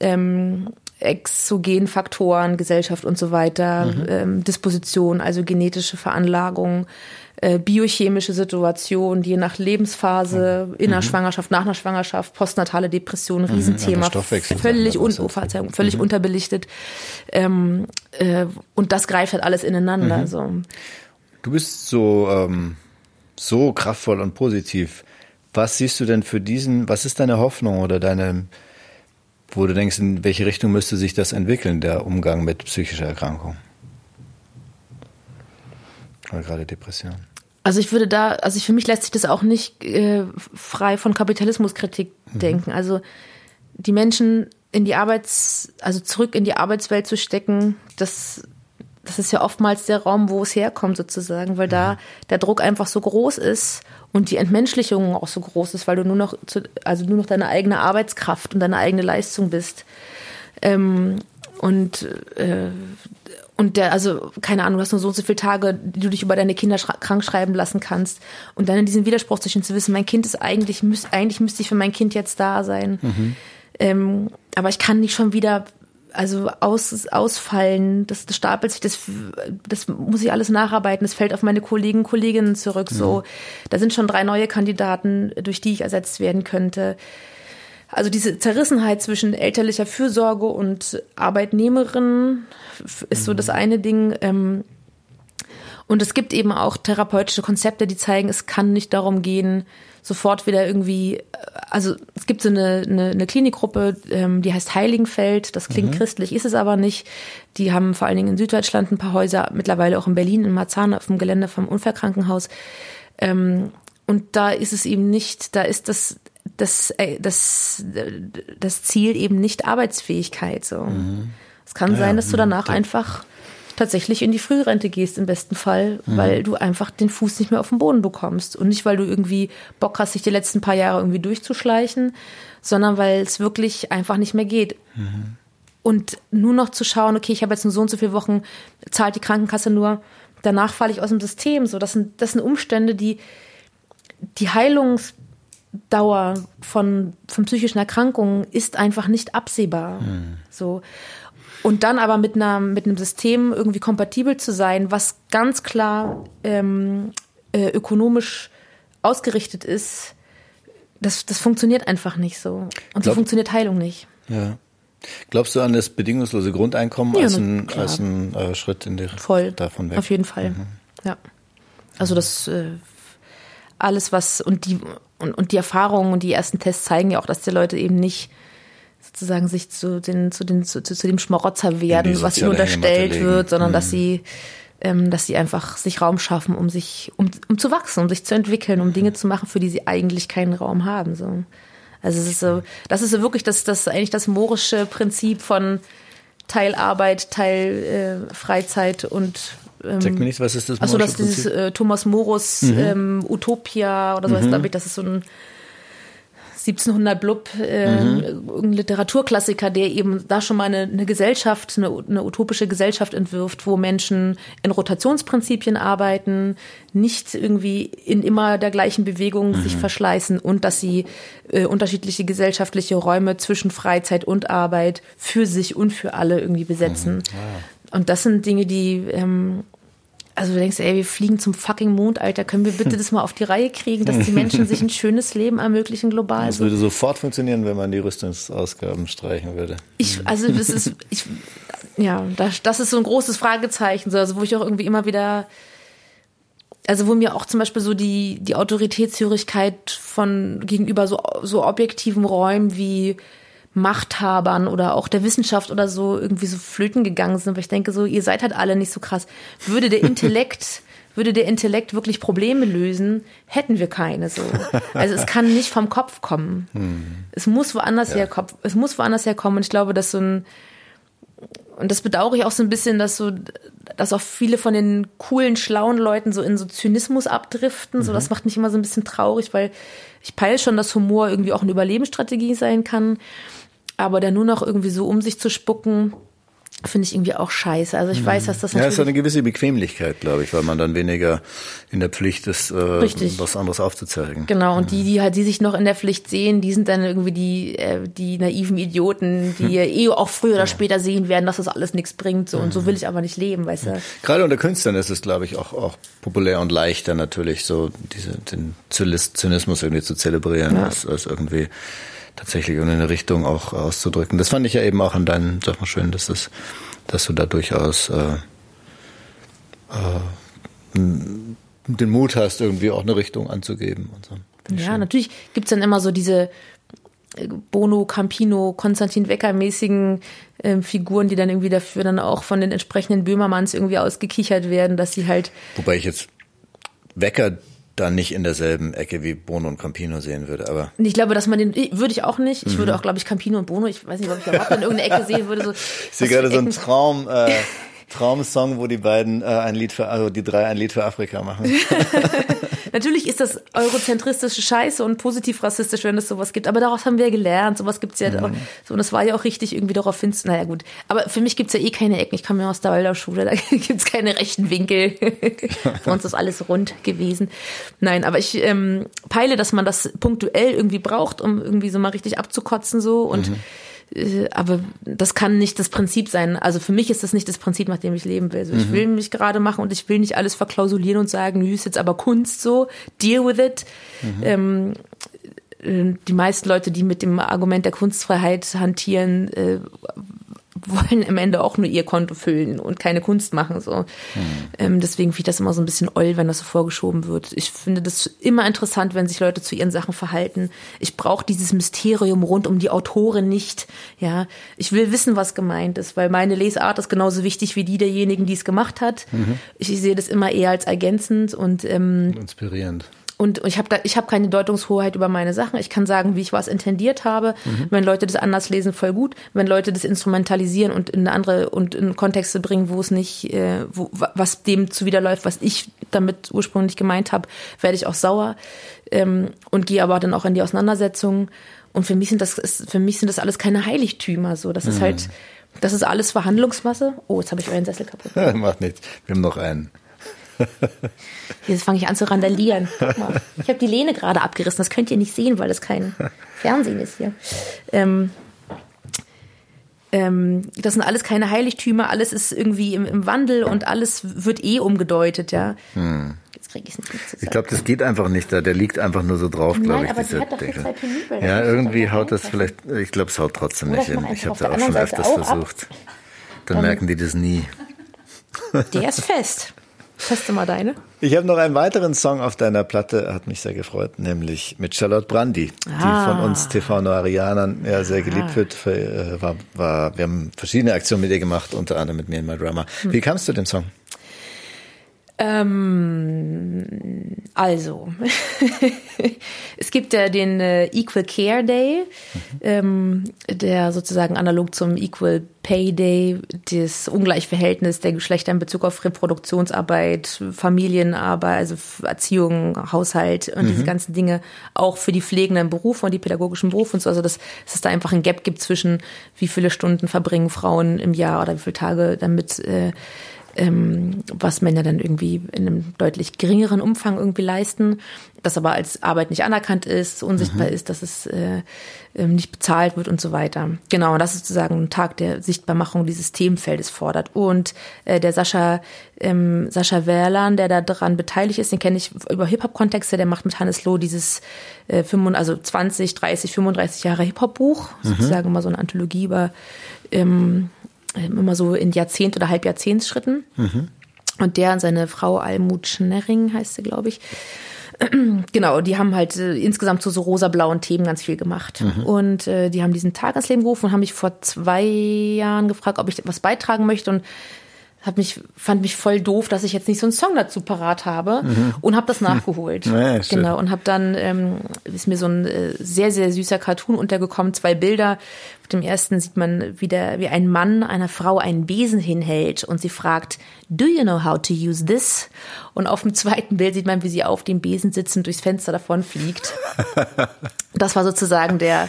ähm, exogenen Faktoren, Gesellschaft und so weiter, mhm. ähm, Disposition, also genetische Veranlagung, äh, biochemische Situation, je nach Lebensphase, mhm. in der mhm. Schwangerschaft, nach einer Schwangerschaft, postnatale Depression, mhm. Riesenthema, völlig, un oh, Verzeihung, völlig mhm. unterbelichtet. Ähm, äh, und das greift halt alles ineinander. So. Du bist so, ähm, so kraftvoll und positiv. Was siehst du denn für diesen, was ist deine Hoffnung oder deine, wo du denkst, in welche Richtung müsste sich das entwickeln, der Umgang mit psychischer Erkrankung? Oder gerade Depression. Also ich würde da, also für mich lässt sich das auch nicht äh, frei von Kapitalismuskritik mhm. denken. Also die Menschen in die Arbeits, also zurück in die Arbeitswelt zu stecken, das das ist ja oftmals der Raum, wo es herkommt sozusagen, weil da der Druck einfach so groß ist und die Entmenschlichung auch so groß ist, weil du nur noch, zu, also nur noch deine eigene Arbeitskraft und deine eigene Leistung bist. Ähm, und äh, und der, also, keine Ahnung, du hast nur so und so viele Tage, die du dich über deine Kinder krank schreiben lassen kannst. Und dann in diesem Widerspruch zwischen zu wissen, mein Kind ist eigentlich, müß, eigentlich müsste ich für mein Kind jetzt da sein. Mhm. Ähm, aber ich kann nicht schon wieder also aus, ausfallen, das, das stapelt sich, das, das muss ich alles nacharbeiten, das fällt auf meine Kollegen, Kolleginnen zurück. So, da sind schon drei neue Kandidaten, durch die ich ersetzt werden könnte. Also diese Zerrissenheit zwischen elterlicher Fürsorge und Arbeitnehmerin ist so das eine Ding. Ähm, und es gibt eben auch therapeutische Konzepte, die zeigen, es kann nicht darum gehen, sofort wieder irgendwie, also es gibt so eine, eine, eine Klinikgruppe, ähm, die heißt Heiligenfeld, das klingt mhm. christlich, ist es aber nicht. Die haben vor allen Dingen in Süddeutschland ein paar Häuser, mittlerweile auch in Berlin, in Marzahn auf dem Gelände vom Unfallkrankenhaus. Ähm, und da ist es eben nicht, da ist das, das, äh, das, das Ziel eben nicht Arbeitsfähigkeit. So. Mhm. Es kann ja, sein, dass du danach einfach tatsächlich in die Frührente gehst im besten Fall, mhm. weil du einfach den Fuß nicht mehr auf den Boden bekommst. Und nicht, weil du irgendwie Bock hast, dich die letzten paar Jahre irgendwie durchzuschleichen, sondern weil es wirklich einfach nicht mehr geht. Mhm. Und nur noch zu schauen, okay, ich habe jetzt nur so und so viele Wochen, zahlt die Krankenkasse nur, danach falle ich aus dem System. So, das sind, das sind Umstände, die die Heilungsdauer von, von psychischen Erkrankungen ist einfach nicht absehbar. Mhm. So. Und dann aber mit, einer, mit einem System irgendwie kompatibel zu sein, was ganz klar ähm, äh, ökonomisch ausgerichtet ist, das, das funktioniert einfach nicht so. Und so funktioniert Heilung nicht. Ja. Glaubst du an das bedingungslose Grundeinkommen ja, als ein, als ein äh, Schritt in die Voll, davon weg? Auf jeden Fall. Mhm. Ja. Also das äh, alles, was und die und, und die Erfahrungen und die ersten Tests zeigen ja auch, dass die Leute eben nicht sozusagen sich zu, den, zu, den, zu, zu dem Schmarotzer werden, was ihnen unterstellt wird, sondern mhm. dass sie ähm, dass sie einfach sich Raum schaffen, um sich, um, um zu wachsen, um sich zu entwickeln, um Dinge zu machen, für die sie eigentlich keinen Raum haben. So. Also es ist so, das ist so wirklich das, das eigentlich das morische Prinzip von Teil Arbeit, Teil äh, Freizeit und ähm, Sag mir nicht, was ist das? Achso, das ist dieses äh, Thomas Morus mhm. ähm, Utopia oder so, mhm. glaube ich, das ist so ein 1700 Blub, äh, mhm. ein Literaturklassiker, der eben da schon mal eine, eine Gesellschaft, eine, eine, utopische Gesellschaft entwirft, wo Menschen in Rotationsprinzipien arbeiten, nicht irgendwie in immer der gleichen Bewegung mhm. sich verschleißen und dass sie äh, unterschiedliche gesellschaftliche Räume zwischen Freizeit und Arbeit für sich und für alle irgendwie besetzen. Mhm. Ja. Und das sind Dinge, die ähm, also du denkst, ey, wir fliegen zum fucking Mond, Alter, können wir bitte das mal auf die Reihe kriegen, dass die Menschen sich ein schönes Leben ermöglichen global? Das würde sofort funktionieren, wenn man die Rüstungsausgaben streichen würde. Ich, also das ist, ich, ja, das, das ist so ein großes Fragezeichen, so, also wo ich auch irgendwie immer wieder, also wo mir auch zum Beispiel so die, die Autoritätshörigkeit von gegenüber so, so objektiven Räumen wie Machthabern oder auch der Wissenschaft oder so irgendwie so flöten gegangen sind. Aber ich denke so, ihr seid halt alle nicht so krass. Würde der Intellekt, würde der Intellekt wirklich Probleme lösen, hätten wir keine so. Also es kann nicht vom Kopf kommen. Hm. Es muss woanders ja. herkommen. Es muss woanders herkommen. Und ich glaube, dass so ein, und das bedauere ich auch so ein bisschen, dass so, dass auch viele von den coolen, schlauen Leuten so in so Zynismus abdriften. So, mhm. das macht mich immer so ein bisschen traurig, weil ich peile schon, dass Humor irgendwie auch eine Überlebensstrategie sein kann aber der nur noch irgendwie so um sich zu spucken, finde ich irgendwie auch scheiße. Also ich weiß, dass das ja, es ist eine gewisse Bequemlichkeit, glaube ich, weil man dann weniger in der Pflicht ist, äh, was anderes aufzuzeigen. Genau. Und die, die halt, die sich noch in der Pflicht sehen, die sind dann irgendwie die, äh, die naiven Idioten, die hm. eh auch früher oder ja. später sehen werden, dass das alles nichts bringt. So und so will ich aber nicht leben, weißt du. Gerade unter Künstlern ist es, glaube ich, auch auch populär und leichter natürlich, so diese den Zynismus irgendwie zu zelebrieren, ja. als, als irgendwie tatsächlich in eine Richtung auch auszudrücken. Das fand ich ja eben auch an deinen Sachen schön, dass, es, dass du da durchaus äh, äh, den Mut hast, irgendwie auch eine Richtung anzugeben. Und so. Ja, schön. natürlich gibt's dann immer so diese äh, Bono, Campino, Konstantin Wecker-mäßigen äh, Figuren, die dann irgendwie dafür dann auch von den entsprechenden Böhmermanns irgendwie ausgekichert werden, dass sie halt. Wobei ich jetzt Wecker da nicht in derselben Ecke wie Bono und Campino sehen würde. Aber ich glaube, dass man den würde ich auch nicht. Ich mhm. würde auch, glaube ich, Campino und Bono. Ich weiß nicht, ob ich überhaupt in irgendeiner Ecke sehen würde. So, ich sehe gerade so einen Traum. Äh, Traumsong, wo die beiden äh, ein Lied für, also die drei ein Lied für Afrika machen. Natürlich ist das eurozentristische Scheiße und positiv rassistisch, wenn es sowas gibt. Aber daraus haben wir gelernt. Sowas gibt's ja mhm. auch. So, und das war ja auch richtig irgendwie darauf hin. Naja, gut. Aber für mich gibt's ja eh keine Ecken. Ich komme ja aus der Waldorfschule. Da gibt's keine rechten Winkel. für uns ist alles rund gewesen. Nein, aber ich ähm, peile, dass man das punktuell irgendwie braucht, um irgendwie so mal richtig abzukotzen so und mhm aber das kann nicht das Prinzip sein. Also für mich ist das nicht das Prinzip, nach dem ich leben will. Also ich mhm. will mich gerade machen und ich will nicht alles verklausulieren und sagen, nö, ist jetzt aber Kunst so, deal with it. Mhm. Ähm, äh, die meisten Leute, die mit dem Argument der Kunstfreiheit hantieren, äh, wollen am Ende auch nur ihr Konto füllen und keine Kunst machen. So. Hm. Ähm, deswegen finde ich das immer so ein bisschen oll, wenn das so vorgeschoben wird. Ich finde das immer interessant, wenn sich Leute zu ihren Sachen verhalten. Ich brauche dieses Mysterium rund um die Autorin nicht. Ja, ich will wissen, was gemeint ist, weil meine Lesart ist genauso wichtig wie die derjenigen, die es gemacht hat. Mhm. Ich, ich sehe das immer eher als ergänzend und ähm, inspirierend. Und ich habe ich hab keine Deutungshoheit über meine Sachen. Ich kann sagen, wie ich was intendiert habe. Mhm. Wenn Leute das anders lesen, voll gut. Wenn Leute das instrumentalisieren und in andere und in Kontexte bringen, wo es nicht, äh, wo, was dem zuwiderläuft, was ich damit ursprünglich gemeint habe, werde ich auch sauer ähm, und gehe aber dann auch in die Auseinandersetzung. Und für mich sind das, ist, für mich sind das alles keine Heiligtümer. So, das mhm. ist halt, das ist alles Verhandlungsmasse. Oh, jetzt habe ich euren Sessel kaputt. Macht nichts. Wir haben noch einen. Jetzt fange ich an zu randalieren. Guck mal. Ich habe die Lehne gerade abgerissen. Das könnt ihr nicht sehen, weil das kein Fernsehen ist hier. Ähm, ähm, das sind alles keine Heiligtümer. Alles ist irgendwie im, im Wandel und alles wird eh umgedeutet, ja. Hm. Jetzt kriege ich es nicht Ich glaube, das geht einfach nicht da. Der liegt einfach nur so drauf, glaube ich. Aber diese hat doch Deckel. Ja, irgendwie haut das vielleicht. Ich glaube, es haut trotzdem Oder nicht hin. Ich habe da auch schon öfters versucht. Dann ähm, merken die das nie. Der ist fest. Teste mal deine. Ich habe noch einen weiteren Song auf deiner Platte, hat mich sehr gefreut, nämlich mit Charlotte Brandy, ah. die von uns TV-Noirianern ja sehr geliebt ah. wird. Äh, war, war, wir haben verschiedene Aktionen mit ihr gemacht, unter anderem mit mir in My Drama. Wie kamst du dem Song? Ähm, also, es gibt ja den äh, Equal Care Day, mhm. ähm, der sozusagen analog zum Equal Pay Day das Ungleichverhältnis der Geschlechter in Bezug auf Reproduktionsarbeit, Familienarbeit, also Erziehung, Haushalt und mhm. diese ganzen Dinge auch für die pflegenden Berufe und die pädagogischen Berufe und so. Also, dass, dass es da einfach ein Gap gibt zwischen wie viele Stunden verbringen Frauen im Jahr oder wie viele Tage damit äh, ähm, was Männer dann irgendwie in einem deutlich geringeren Umfang irgendwie leisten, das aber als Arbeit nicht anerkannt ist, unsichtbar mhm. ist, dass es äh, ähm, nicht bezahlt wird und so weiter. Genau, und das ist sozusagen ein Tag der Sichtbarmachung dieses Themenfeldes fordert. Und äh, der Sascha, ähm, Sascha Werlan, der da dran beteiligt ist, den kenne ich über Hip-Hop-Kontexte, der macht mit Hannes Loh dieses äh, 25, also 20, 30, 35 Jahre Hip-Hop-Buch, mhm. sozusagen mal so eine Anthologie über ähm, ähm, immer so in Jahrzehnt- oder Halbjahrzehntsschritten. Mhm. Und der und seine Frau Almut Schnerring heißt sie, glaube ich. Genau, die haben halt äh, insgesamt zu so, so rosa-blauen Themen ganz viel gemacht. Mhm. Und äh, die haben diesen Tag ins Leben gerufen und haben mich vor zwei Jahren gefragt, ob ich was beitragen möchte. Und hat mich, fand mich voll doof, dass ich jetzt nicht so einen Song dazu parat habe mhm. und habe das nachgeholt. Ja, genau und habe dann ähm, ist mir so ein äh, sehr sehr süßer Cartoon untergekommen, zwei Bilder. Auf dem ersten sieht man wie der wie ein Mann einer Frau einen Besen hinhält und sie fragt, "Do you know how to use this?" Und auf dem zweiten Bild sieht man, wie sie auf dem Besen sitzend durchs Fenster davon fliegt. das war sozusagen der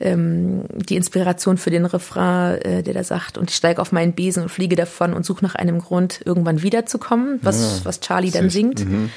ähm, die Inspiration für den Refrain, äh, der da sagt, und ich steige auf meinen Besen und fliege davon und suche nach einem Grund, irgendwann wiederzukommen, was, ja, was Charlie dann singt. Mhm.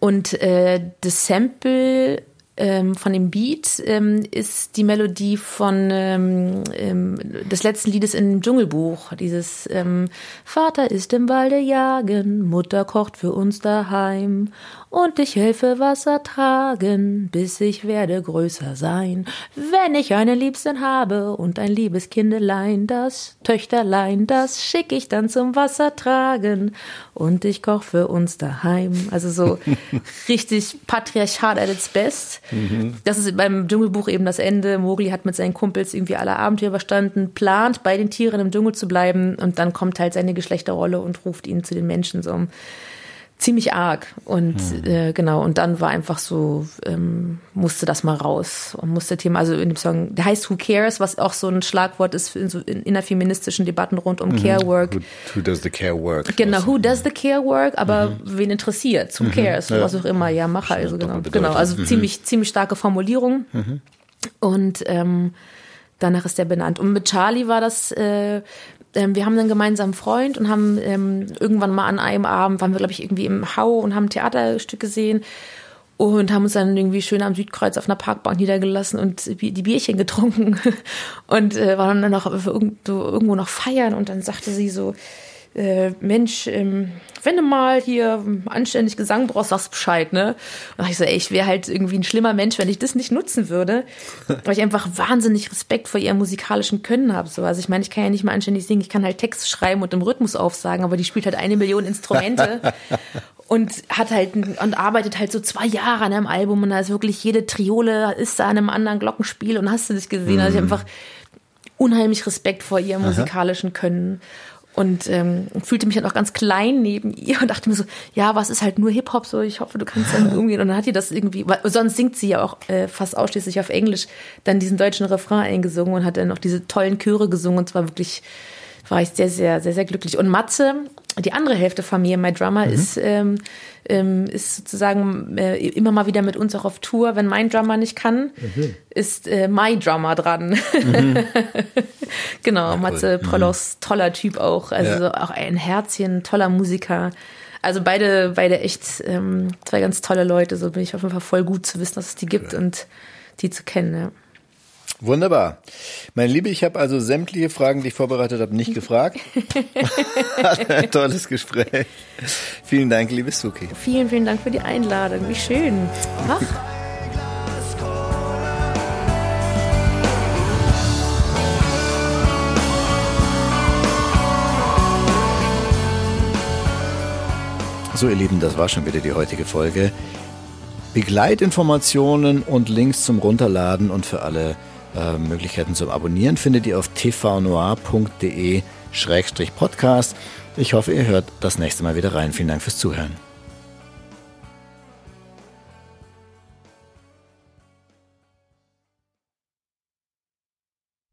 Und äh, das Sample ähm, von dem Beat ähm, ist die Melodie von ähm, ähm, des letzten Liedes im Dschungelbuch. Dieses ähm, Vater ist im Walde jagen, Mutter kocht für uns daheim und ich helfe Wasser tragen, bis ich werde größer sein. Wenn ich einen Liebsten habe und ein liebes Kindelein, das Töchterlein, das schick ich dann zum Wasser tragen und ich koch für uns daheim. Also so richtig patriarchat at its best. Mhm. Das ist beim Dschungelbuch eben das Ende. Mowgli hat mit seinen Kumpels irgendwie alle Abenteuer verstanden, plant bei den Tieren im Dschungel zu bleiben und dann kommt halt seine Geschlechterrolle und ruft ihn zu den Menschen so ziemlich arg. Und mhm. äh, genau, und dann war einfach so, ähm, musste das mal raus und musste Thema, also in dem Song, der heißt Who Cares, was auch so ein Schlagwort ist in, so in innerfeministischen Debatten rund um mhm. Care Work. Who, who, does the care work? Genau, who does the care work, aber mhm. wen interessiert? Who mhm. cares? Ja. Was auch immer, ja, mache also genau. Genau, also mhm. ziemlich, ziemlich starke Formulierung. Mhm. Und ähm, danach ist der benannt. Und mit Charlie war das äh, ähm, wir haben einen gemeinsamen Freund und haben ähm, irgendwann mal an einem Abend, waren wir, glaube ich, irgendwie im Hau und haben ein Theaterstück gesehen. und haben uns dann irgendwie schön am Südkreuz auf einer Parkbank niedergelassen und die Bierchen getrunken und äh, waren dann noch irgendwo, irgendwo noch feiern und dann sagte sie so, äh, Mensch, ähm, wenn du mal hier anständig Gesang brauchst, sagst Bescheid, ne? Und ich so, ey, ich wäre halt irgendwie ein schlimmer Mensch, wenn ich das nicht nutzen würde, weil ich einfach wahnsinnig Respekt vor ihrem musikalischen Können habe. So. Also ich meine, ich kann ja nicht mal anständig singen, ich kann halt Text schreiben und im Rhythmus aufsagen, aber die spielt halt eine Million Instrumente und hat halt und arbeitet halt so zwei Jahre an einem Album und da ist wirklich jede Triole ist da an einem anderen Glockenspiel und hast du das gesehen? Also ich mhm. einfach unheimlich Respekt vor ihrem musikalischen Können und ähm, fühlte mich dann auch ganz klein neben ihr und dachte mir so, ja, was ist halt nur Hip-Hop so, ich hoffe, du kannst damit umgehen. Und dann hat die das irgendwie, weil sonst singt sie ja auch äh, fast ausschließlich auf Englisch, dann diesen deutschen Refrain eingesungen und hat dann auch diese tollen Chöre gesungen und zwar wirklich, war ich sehr, sehr, sehr, sehr glücklich. Und Matze, die andere Hälfte von mir, My Drummer, mhm. ist, ähm, ähm, ist sozusagen äh, immer mal wieder mit uns auch auf Tour. Wenn mein Drummer nicht kann, mhm. ist äh, My Drummer dran. Mhm. genau, ja, Matze cool. Prollos, mhm. toller Typ auch. Also ja. auch ein Herzchen, toller Musiker. Also beide, beide echt ähm, zwei ganz tolle Leute. So bin ich auf jeden Fall voll gut zu wissen, dass es die gibt ja. und die zu kennen. Ja. Wunderbar. Meine Liebe, ich habe also sämtliche Fragen, die ich vorbereitet habe, nicht gefragt. ein tolles Gespräch. Vielen Dank, liebe Suki. Vielen, vielen Dank für die Einladung. Wie schön. Ach. So, ihr Lieben, das war schon wieder die heutige Folge. Begleitinformationen und Links zum Runterladen und für alle äh, Möglichkeiten zum Abonnieren findet ihr auf tvnoir.de-podcast. Ich hoffe, ihr hört das nächste Mal wieder rein. Vielen Dank fürs Zuhören.